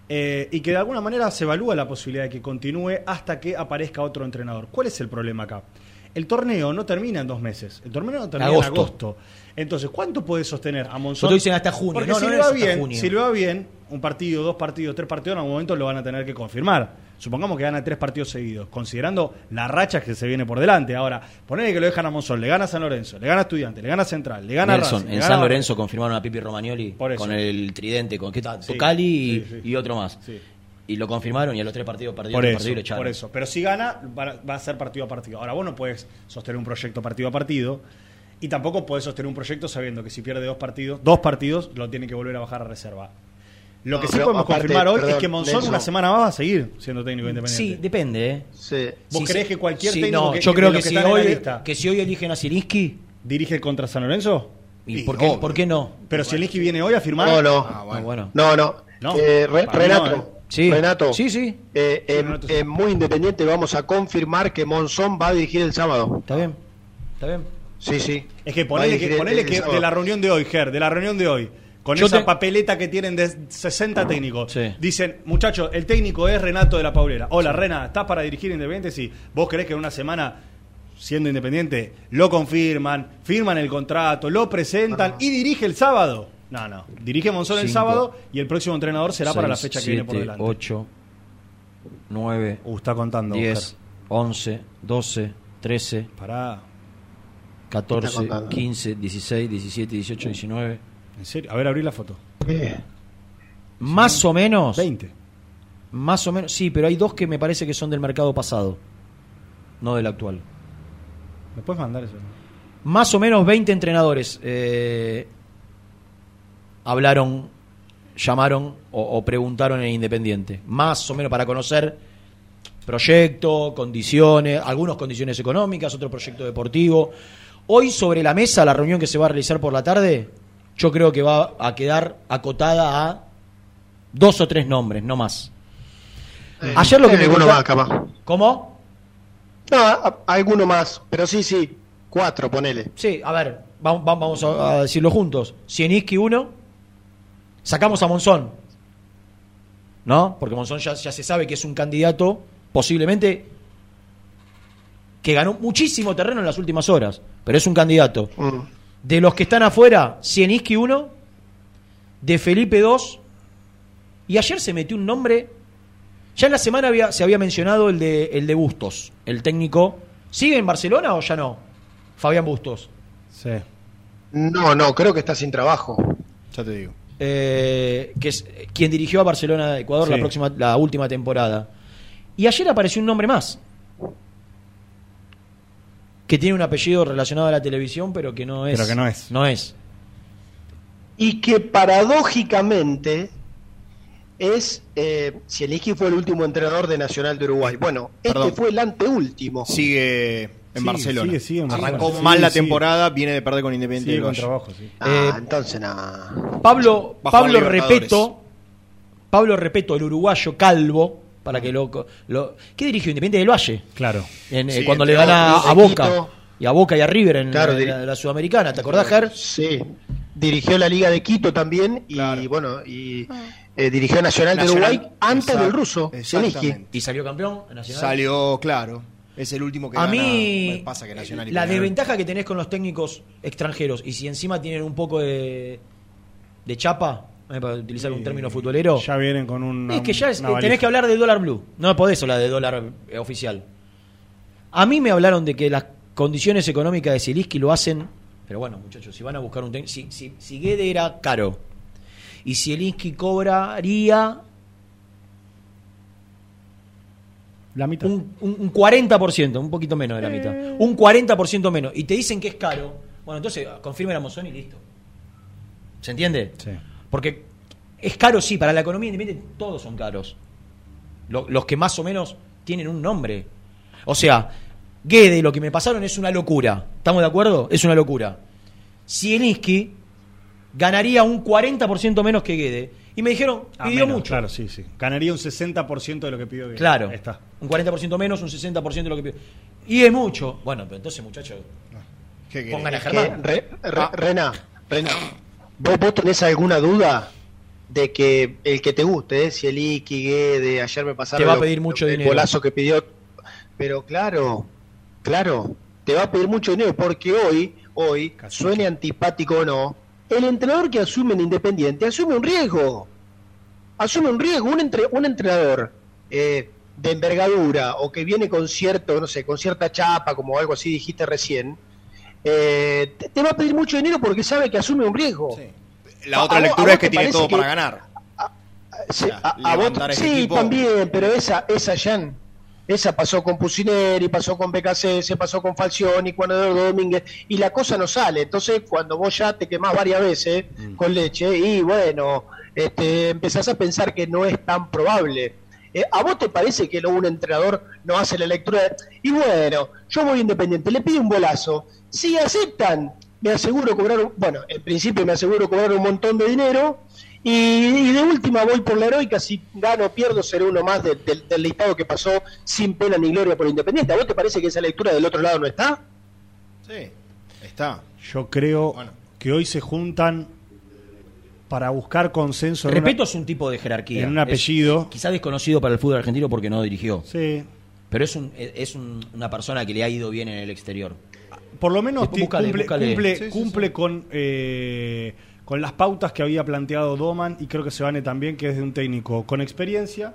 Eh, y que de alguna manera se evalúa la posibilidad de que continúe hasta que aparezca otro entrenador. ¿Cuál es el problema acá? El torneo no termina en dos meses. El torneo no termina Agosto. en agosto. Entonces, ¿cuánto puede sostener a Monzón? Otros dicen hasta junio. Porque No, si, no, le no va bien, si le va bien, un partido, dos partidos, tres partidos, en algún momento lo van a tener que confirmar. Supongamos que gana tres partidos seguidos, considerando las rachas que se viene por delante. Ahora, ponele que lo dejan a Monzón, le gana a San Lorenzo, le gana a Estudiantes, le gana a Central, le gana a Nelson, Racing, le en gana San a- Lorenzo confirmaron a Pipi Romagnoli con el tridente, con ¿qué tal? Sí, Tocali y, sí, sí. y otro más. Y lo confirmaron y a los tres partidos perdidos Por eso, partido y lo echaron. por eso. Pero si gana, va, va a ser partido a partido. Ahora, vos no puedes sostener un proyecto partido a partido y tampoco puedes sostener un proyecto sabiendo que si pierde dos partidos, dos partidos, lo tiene que volver a bajar a reserva. Lo que No, sí podemos aparte, confirmar hoy es que Monzón Nelson. una semana más va a seguir siendo técnico independiente. Sí, depende, ¿eh? Sí. ¿Vos Sí, creés que cualquier Sí, técnico no, que, yo que creo que si, están en la hoy, lista que si hoy eligen a Zielinski, dirige contra San Lorenzo? ¿y Y por, qué, por qué no? Pero si Elinski viene hoy a firmar. No, no. Ah, bueno. No, no. No, Eh, Re- mí Renato, no, ¿eh? Sí. Renato, Sí, sí. eh, Renato, sí. Muy Independiente vamos a confirmar que Monzón va a dirigir el sábado. Está bien. Está bien. Sí, sí. Es que ponele que, el- ponele el que de la reunión de hoy, Ger, de la reunión de hoy, con Yo esa te- papeleta que tienen de 60 técnicos, Sí. dicen, muchachos, el técnico es Renato de la Paulera. Hola, Rena, ¿estás para dirigir Independiente? Sí. ¿Vos querés que en una semana, siendo Independiente, lo confirman, firman el contrato, lo presentan y dirige el sábado? No, no. Dirige Monzón el sábado y el próximo entrenador será para la Seis, fecha que viene por siete, delante. 8, 9, Uh, está contando. 10, 11, 12, 13, Pará. 14, Está contando. 15, 16, 17, 18, 19. ¿En serio? A ver, abrí la foto. Eh, Más o menos. 20. Más o menos. Sí, pero hay dos que me parece que son del mercado pasado. No del actual. ¿Me puedes mandar eso? Más o menos 20 entrenadores eh, hablaron, llamaron o, o preguntaron en Independiente. Más o menos para conocer proyecto, condiciones, algunas condiciones económicas, otro proyecto deportivo. Hoy sobre la mesa, la reunión que se va a realizar por la tarde, yo creo que va a quedar acotada a dos o tres nombres, no más. Ayer lo que eh, me alguno contá- más, capaz. ¿Cómo? No, a- a- alguno más, pero sí, sí, cuatro, ponele. Sí, a ver, vamos, vamos a, a decirlo juntos. Sieniski 1, sacamos a Monzón. ¿No? Porque Monzón ya, ya se sabe que es un candidato, posiblemente, que ganó muchísimo terreno en las últimas horas, pero es un candidato. Mm. De los que están afuera, Sieniski 1, de Felipe 2, y ayer se metió un nombre. Ya en la semana había, se había mencionado el de, el de Bustos, el técnico. ¿Sigue en Barcelona o ya no? Fabián Bustos. Sí. No, no, creo que está sin trabajo. Ya te digo. eh, que es quien dirigió a Barcelona de Ecuador la próxima la última temporada. Y ayer apareció un nombre más. Que tiene un apellido relacionado a la televisión, pero que no es. Pero que no es. No es. Y que paradójicamente es, eh, Zielinski fue el último entrenador de Nacional de Uruguay. Bueno, Perdón. este fue el anteúltimo. Sigue en Barcelona. sigue, sigue en Arrancó Barcelona. mal la sí. temporada, viene de perder con Independiente con Valle. trabajo, sí. Ah, Eh, entonces nada. Pablo, Pablo. Repeto, Pablo Repeto, el uruguayo calvo, para que lo, lo- ¿Qué dirigió Independiente del Valle? Claro. En, eh, Sí, cuando le gana a. Boca. Y Y a Boca y a River en Claro, la, diri- la- la Sudamericana, ¿te acordás, Ger? Sí. Dirigió la Liga de Quito también y bueno, y eh, dirigió Nacional, de Nacional, Uruguay antes del ruso, exactamente. Zielinski. Y salió campeón en Nacional. Salió, claro. Es el último que A gana. mí, pasa que Nacional y la Peñarol. desventaja que tenés con los técnicos extranjeros, y si encima tienen un poco de, de chapa, para utilizar un término futbolero, Ya vienen con un. es que ya es- eh, tenés que hablar de dólar blue. No podés hablar de dólar eh, oficial. A mí me hablaron de que las condiciones económicas de Zielinski lo hacen. Pero bueno, muchachos, si van a buscar un técnico. Si, si, si Guede era caro y Zielinski cobraría La mitad. un, un- un 40%, un poquito menos de la mitad. Un 40% menos. Y te dicen que es caro. Bueno, entonces confirmen a Monzón y listo. ¿Se entiende? Sí. Porque es caro, sí, para la economía independiente todos son caros. Lo- los que más o menos tienen un nombre. O sea, Guede, lo que me pasaron es una locura. ¿Estamos de acuerdo? Es una locura. Zielinski ganaría un 40% menos que Guede. Y me dijeron, Ah, pidió menos, mucho. Claro, sí, sí. Ganaría un 60% de lo que pidió. Guede. Claro. Ahí está. Un 40% menos, un 60% de lo que pidió. Y es mucho. Bueno, pero entonces, muchachos, ¿Qué querés? pongan a Germán. Re- Re- Rena, Rena, ¿vos, vos tenés alguna duda de que el que te guste, eh, si el Iki, Guede, ayer me pasaron Te va a pedir mucho el dinero. golazo que pidió, pero claro, claro, te va a pedir mucho dinero porque hoy, hoy, suene antipático o no, el entrenador que asume en Independiente asume un riesgo, asume un riesgo, un, entre- un entrenador eh, de envergadura o que viene con cierto, no sé, con cierta chapa, como algo así dijiste recién, eh, te, te va a pedir mucho dinero porque sabe que asume un riesgo. La ¿A- otra a vos- a lectura es que tiene todo que- para ganar. Sí, a- a vos- sí, equipo. también, pero esa, esa Jan, esa pasó con Pusineri, pasó con BKC, pasó con Falcioni, con Eduardo Domínguez, y la cosa no sale. Entonces, cuando vos ya te quemás varias veces Mm. con leche, y bueno, este, empezás a pensar que no es tan probable. Eh, ¿A vos te parece que lo- un entrenador no hace la lectura? Y bueno, yo voy independiente, le pido un bolazo. Si aceptan, me aseguro cobrar, un- bueno, en principio me aseguro cobrar un montón de dinero. Y, y de última voy por la heroica, si gano o pierdo seré uno más de- del- del listado que pasó sin pena ni gloria por Independiente. ¿A vos te parece que esa lectura del otro lado no está? Sí, está. Yo creo que hoy se juntan para buscar consenso. una- Respeto es un tipo de jerarquía. en un Es- apellido. quizá desconocido para el fútbol argentino porque no dirigió. Sí. Pero es, un, es un- una persona que le ha ido bien en el exterior. Por lo menos búscale, cumple, búscale. cumple, Sí, sí, cumple con, eh, con las pautas que había planteado Doman y creo que se vane también, que es de un técnico con experiencia,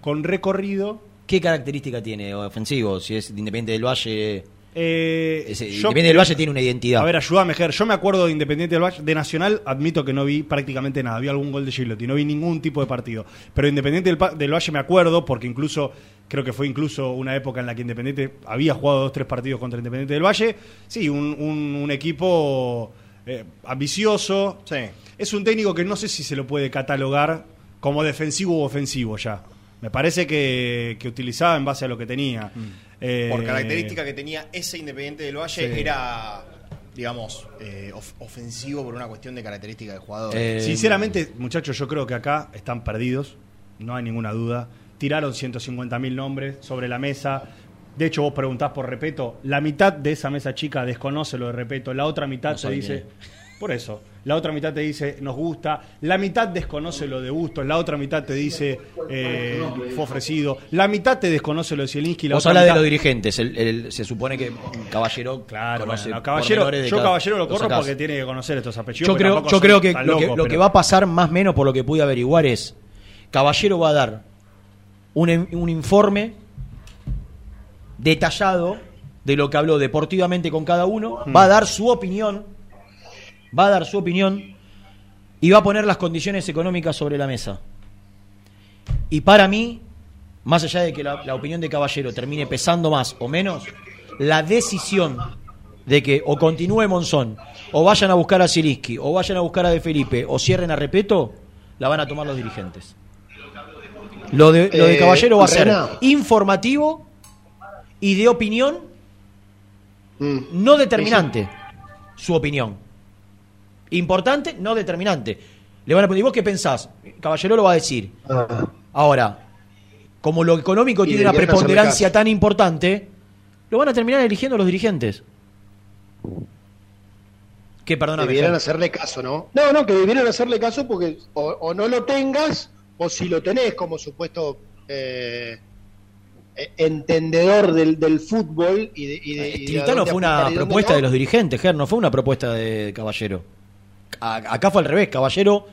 con recorrido. ¿Qué característica tiene ofensivo? Si es de Independiente del Valle. Eh, Ese- yo- Independiente del Valle tiene una identidad. A ver, ayúdame, Ger. Yo me acuerdo de Independiente del Valle, de Nacional, admito que no vi prácticamente nada. Vi algún gol de Gilotti, no vi ningún tipo de partido. Pero Independiente del, del Valle me acuerdo, porque incluso, creo que fue incluso una época en la que Independiente había jugado dos, tres partidos contra Independiente del Valle. Sí, un, un- un equipo eh, ambicioso. Es un técnico que no sé si se lo puede catalogar como defensivo u ofensivo ya. Me parece que, que utilizaba en base a lo que tenía. Eh. Por característica que tenía ese Independiente del Valle, Sí. era, digamos, eh, of- ofensivo por una cuestión de característica de jugador. Eh, Sinceramente, muchachos, yo creo que acá están perdidos, no hay ninguna duda. Tiraron 150.000 nombres sobre la mesa. De hecho, vos preguntás por Repeto. La mitad de esa mesa chica desconoce lo de Repeto. La otra mitad No sabe dice. Por eso. La otra mitad te dice, nos gusta. La mitad desconoce lo de Bustos. La otra mitad te dice, eh, fue ofrecido. La mitad te desconoce lo de Zielinski. La Vos hablas de los dirigentes. El- el- se supone que Caballero Claro, conoce bueno, caballero, de yo cada- Caballero lo corro porque tiene que conocer estos apellidos. Yo creo, yo creo que, lo, que lo va a pasar, más o menos por lo que pude averiguar, es Caballero va a dar un, un informe detallado de lo que habló deportivamente con cada uno, Hmm. va a dar su opinión, va a dar su opinión y va a poner las condiciones económicas sobre la mesa. Y para mí, más allá de que la, la opinión de Caballero termine pesando más o menos, la decisión de que o continúe Monzón, o vayan a buscar a Zielinski, o vayan a buscar a De Felipe, o cierren a Repeto, la van a tomar los dirigentes. Lo de, lo de Eh, Caballero va a ser informativo y de opinión no determinante. Su opinión. Importante, no determinante. Le van a pedir, ¿y vos qué pensás? Caballero lo va a decir. Ahora, como lo económico Y tiene una preponderancia tan importante, lo van a terminar eligiendo los dirigentes. Que perdóname. debieran hacerle caso, ¿no? No, no, que debieran hacerle caso porque o, o no lo tengas, o si lo tenés como supuesto eh, eh, entendedor del, del fútbol y de, y de- y de fue una propuesta no. de los dirigentes, Ger, no fue una propuesta de Caballero. Acá fue al revés, Caballero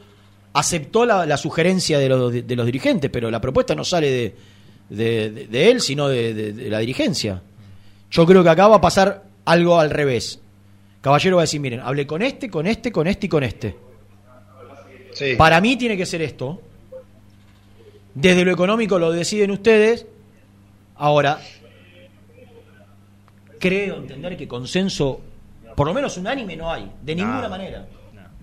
aceptó la, la sugerencia de los, de los dirigentes, pero la propuesta no sale de, él, sino de la dirigencia. Yo creo que acá va a pasar algo al revés. Caballero va a decir, miren, hablé con este, con este, con este y con este. Sí. Para mí tiene que ser esto. Desde lo económico lo deciden ustedes. Ahora, creo entender que consenso, por lo menos unánime, no hay. De ninguna manera.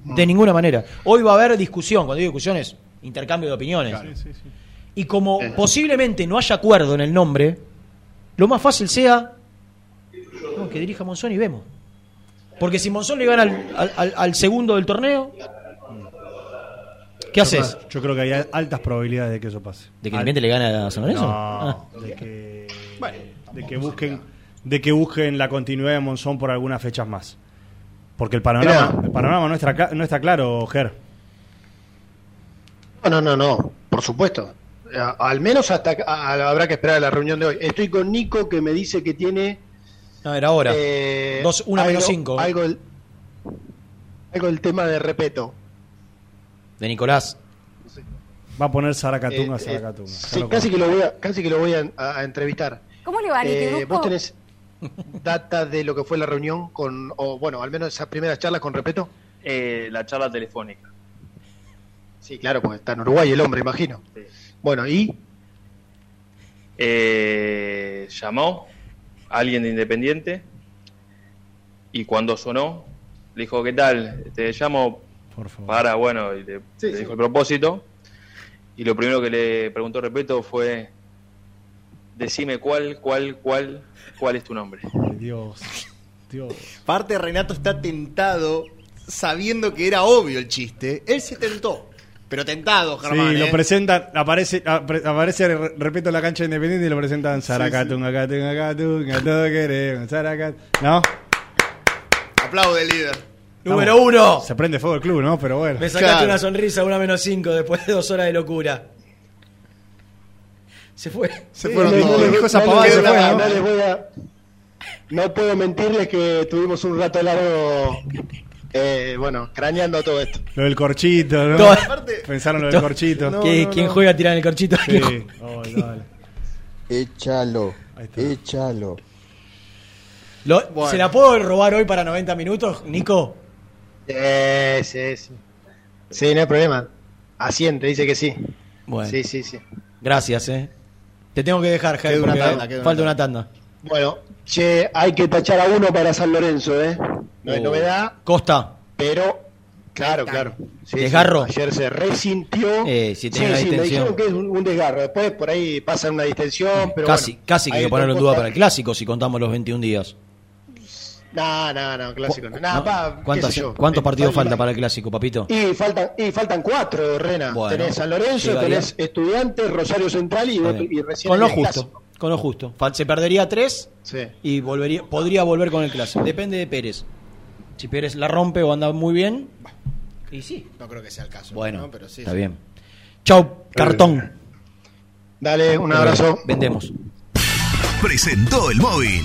De ninguna manera. Hoy va a haber discusión. Cuando digo discusión es intercambio de opiniones. Y como posiblemente no haya acuerdo en el nombre, lo más fácil sea no, que dirija Monzón y vemos. Porque si Monzón le gana al, al- al- al segundo del torneo, ¿qué haces? Yo creo que hay altas probabilidades de que eso pase. ¿De que Independiente le gane a San Lorenzo? No, Ah. de que, de que busquen de que busquen la continuidad de Monzón por algunas fechas más. Porque el panorama, el panorama no, está, no está claro, Ger. No, no, no, no, por supuesto. A- Al menos hasta a- habrá que esperar a la reunión de hoy. Estoy con Nico que me dice que tiene No, era ahora. eh, Dos, una menos algo- cinco. Algo del, algo del tema de repeto. De Nicolás. Va a poner Zaracatunga, Eh, eh, Zaracatunga. Sí, casi que lo voy a, casi que lo voy a, a entrevistar. ¿Cómo le va, Niti Eh? ¿Vos tenés data de lo que fue la reunión con, o bueno, al menos esas primeras charlas con Repeto? Eh, la charla telefónica. Sí, claro, porque está en Uruguay el hombre, imagino. Bueno, y Eh, llamó a alguien de Independiente y cuando sonó le dijo, ¿qué tal? Te llamo para, bueno, y le, Sí, le sí. dijo el propósito y lo primero que le preguntó Repeto fue, decime cuál, cuál, cuál, cuál es tu nombre. Dios, Dios. Parte Renato está tentado, sabiendo que era obvio el chiste. Él se tentó. Pero tentado, Germán. Sí, lo ¿eh? presentan, aparece, apare- aparece, re- repito, la cancha independiente y lo presentan Zaracatunga, Catunga, Catunga, todo queremos. ¿No? Aplaude, líder. Número uno. Se prende fuego el club, ¿no? Pero bueno. Me sacaste una sonrisa, una menos cinco, después de dos horas de locura. Se fue. Se Sí, fueron no, todos. no, Dijo esa no, pavada y no, se no, fue, no ¿no? les voy a- no puedo mentirles que tuvimos un rato largo, eh, bueno, craneando todo esto. Lo del corchito, ¿no? Todo- Pensaron lo del corchito. ¿Qué- ¿Quién juega a tirar el corchito? Sí. ¿Quién Ay, dale. Échalo, échalo. Lo- Bueno. ¿Se la puedo robar hoy para 90 minutos, Nico? Sí, sí, sí. Sí, no hay problema. Asiente, dice que sí. Bueno. Sí, sí, sí. Gracias, eh. Te tengo que dejar, una tanda, una falta una tanda. Bueno, che, hay que tachar a uno para San Lorenzo, ¿eh? No es Oh. novedad, Costa. pero claro, claro. Sí, sí, ¿Desgarro? ayer se resintió. Eh, si una sí, me dijeron que es un, un desgarro. Después por ahí pasa una distensión, pero casi, bueno, casi que hay que ponerlo en duda para el clásico si contamos los 21 días. No, no, no, clásico. No, ¿No? pa, qué ¿Cuántas- sé yo. ¿Cuántos Eh, partidos falta- para el clásico, papito? Y faltan, y faltan cuatro, Rena. Bueno, tenés San Lorenzo, tenés Estudiantes, Rosario Central y, otro- recién Con lo el justo, Clásico. con lo justo. Se perdería tres Sí. y volvería, podría volver con el clásico. Depende de Pérez. Si Pérez la rompe o anda muy bien. Y sí. No creo que sea el caso. Bueno, ¿no? Pero sí, está sí. bien. Chau, cartón. Dale, un abrazo. Vendemos. Presentó el móvil.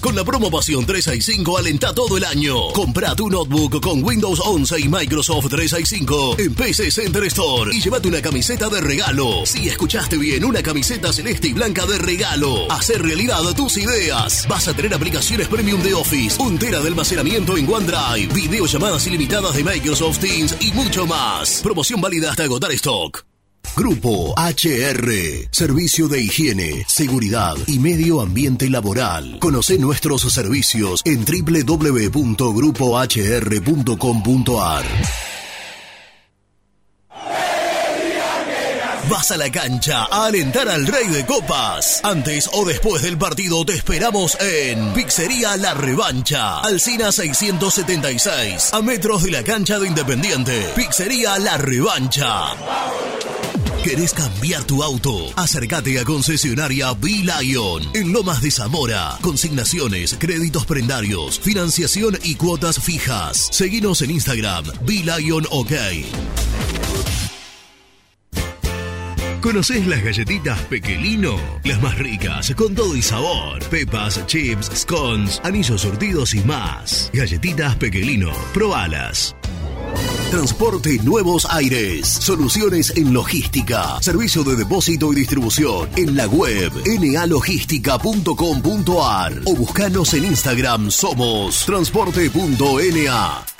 Con la promo Pasión 365 alenta todo el año. Compra tu notebook con Windows 11 y Microsoft 365 en PC Center Store y llévate una camiseta de regalo. Si escuchaste bien, una camiseta celeste y blanca de regalo. Hacer realidad tus ideas. Vas a tener aplicaciones premium de Office, un tera de almacenamiento en OneDrive, videollamadas ilimitadas de Microsoft Teams y mucho más. Promoción válida hasta agotar stock. Grupo HR, Servicio de Higiene, Seguridad y Medio Ambiente Laboral. Conoce nuestros servicios en www.grupohr.com.ar. vas a la cancha a alentar al Rey de Copas. Antes o después del partido te esperamos en Pizzería La Revancha, Alcina 676, a metros de la cancha de Independiente. Pizzería La Revancha. ¿Querés cambiar tu auto? Acércate a concesionaria B-Lion en Lomas de Zamora. Consignaciones, créditos prendarios, financiación y cuotas fijas. Seguinos en Instagram, B-Lion OK. ¿Conocés las galletitas Pequelino? Las más ricas, con todo y sabor. Pepas, chips, scones, anillos surtidos y más. Galletitas Pequelino, probalas. Transporte Nuevos Aires. Soluciones en logística. Servicio de depósito y distribución en la web nalogística.com.ar o buscanos en Instagram somos transporte.na.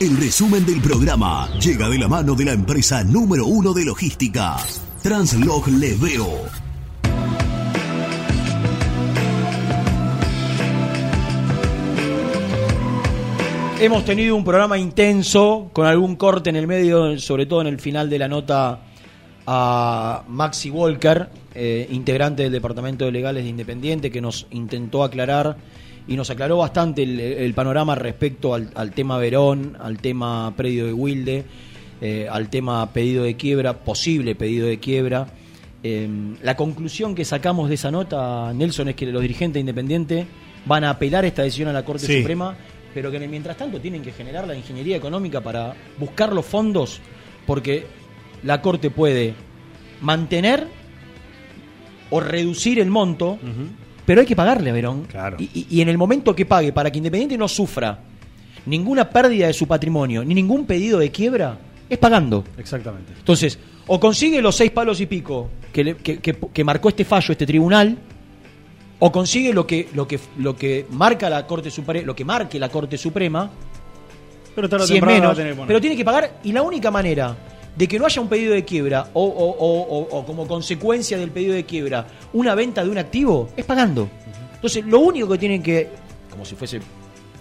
El resumen del programa llega de la mano de la empresa número uno de logística, Translog Leveo. Hemos tenido un programa intenso, con algún corte en el medio, sobre todo en el final de la nota a Maxi Walker, eh, integrante del Departamento de Legales de Independiente, que nos intentó aclarar y nos aclaró bastante el, el panorama respecto al, al tema Verón, al tema predio de Wilde, eh, al tema pedido de quiebra, posible pedido de quiebra. Eh, la conclusión que sacamos de esa nota, Nelson, es que los dirigentes independientes van a apelar esta decisión a la Corte Sí. Suprema, pero que mientras tanto tienen que generar la ingeniería económica para buscar los fondos, porque la Corte puede mantener o reducir el monto, pero hay que pagarle a Verón. Y, y- y en el momento que pague, para que Independiente no sufra ninguna pérdida de su patrimonio, ni ningún pedido de quiebra, es pagando. Exactamente. Entonces, o consigue los seis palos y pico que, le- que- que- que marcó este fallo, este tribunal, o consigue lo que, lo que, lo que marca la Corte Suprema, lo que marque la Corte Suprema, Pero si es menos, pero tiene que pagar, y la única manera de que no haya un pedido de quiebra o, o- o- o- como consecuencia del pedido de quiebra una venta de un activo es pagando. Entonces, lo único que tienen que, como si fuese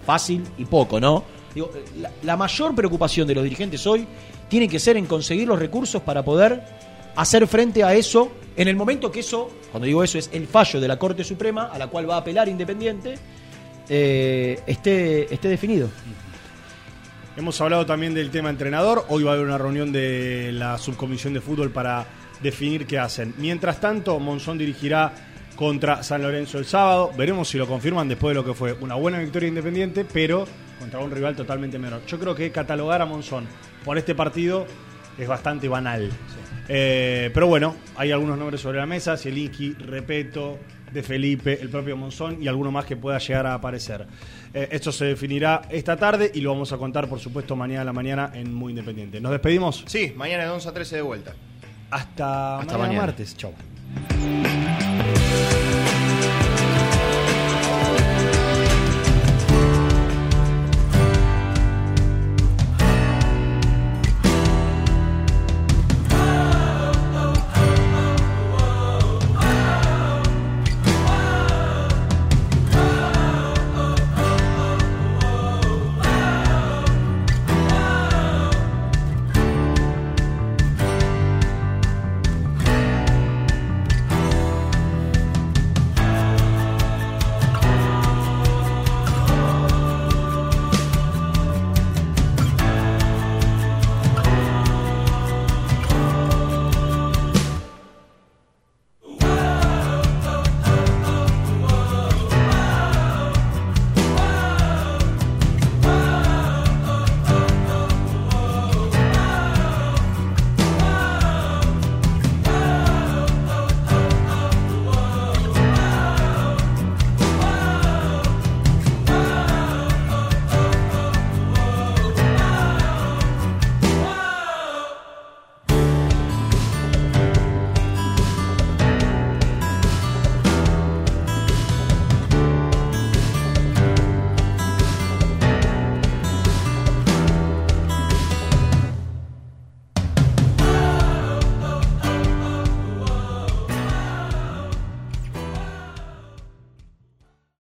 fácil y poco, ¿no? Digo, la, la mayor preocupación de los dirigentes hoy tiene que ser en conseguir los recursos para poder hacer frente a eso en el momento que eso, cuando digo eso, es el fallo de la Corte Suprema a la cual va a apelar Independiente, eh, esté, esté definido. Hemos hablado también del tema entrenador. Hoy va a haber una reunión de la subcomisión de fútbol para definir qué hacen. Mientras tanto, Monzón dirigirá contra San Lorenzo el sábado. Veremos si lo confirman después de lo que fue una buena victoria independiente, pero contra un rival totalmente menor. Yo creo que catalogar a Monzón por este partido es bastante banal. Eh, pero bueno, hay algunos nombres sobre la mesa: Zielinski, Repeto, De Felipe, el propio Monzón y alguno más que pueda llegar a aparecer. Eh, esto se definirá esta tarde y lo vamos a contar, por supuesto, mañana a la mañana en Muy Independiente. ¿Nos despedimos? Sí, mañana de 11 a 13 de vuelta. Hasta, Hasta mañana mañana. martes. Chau.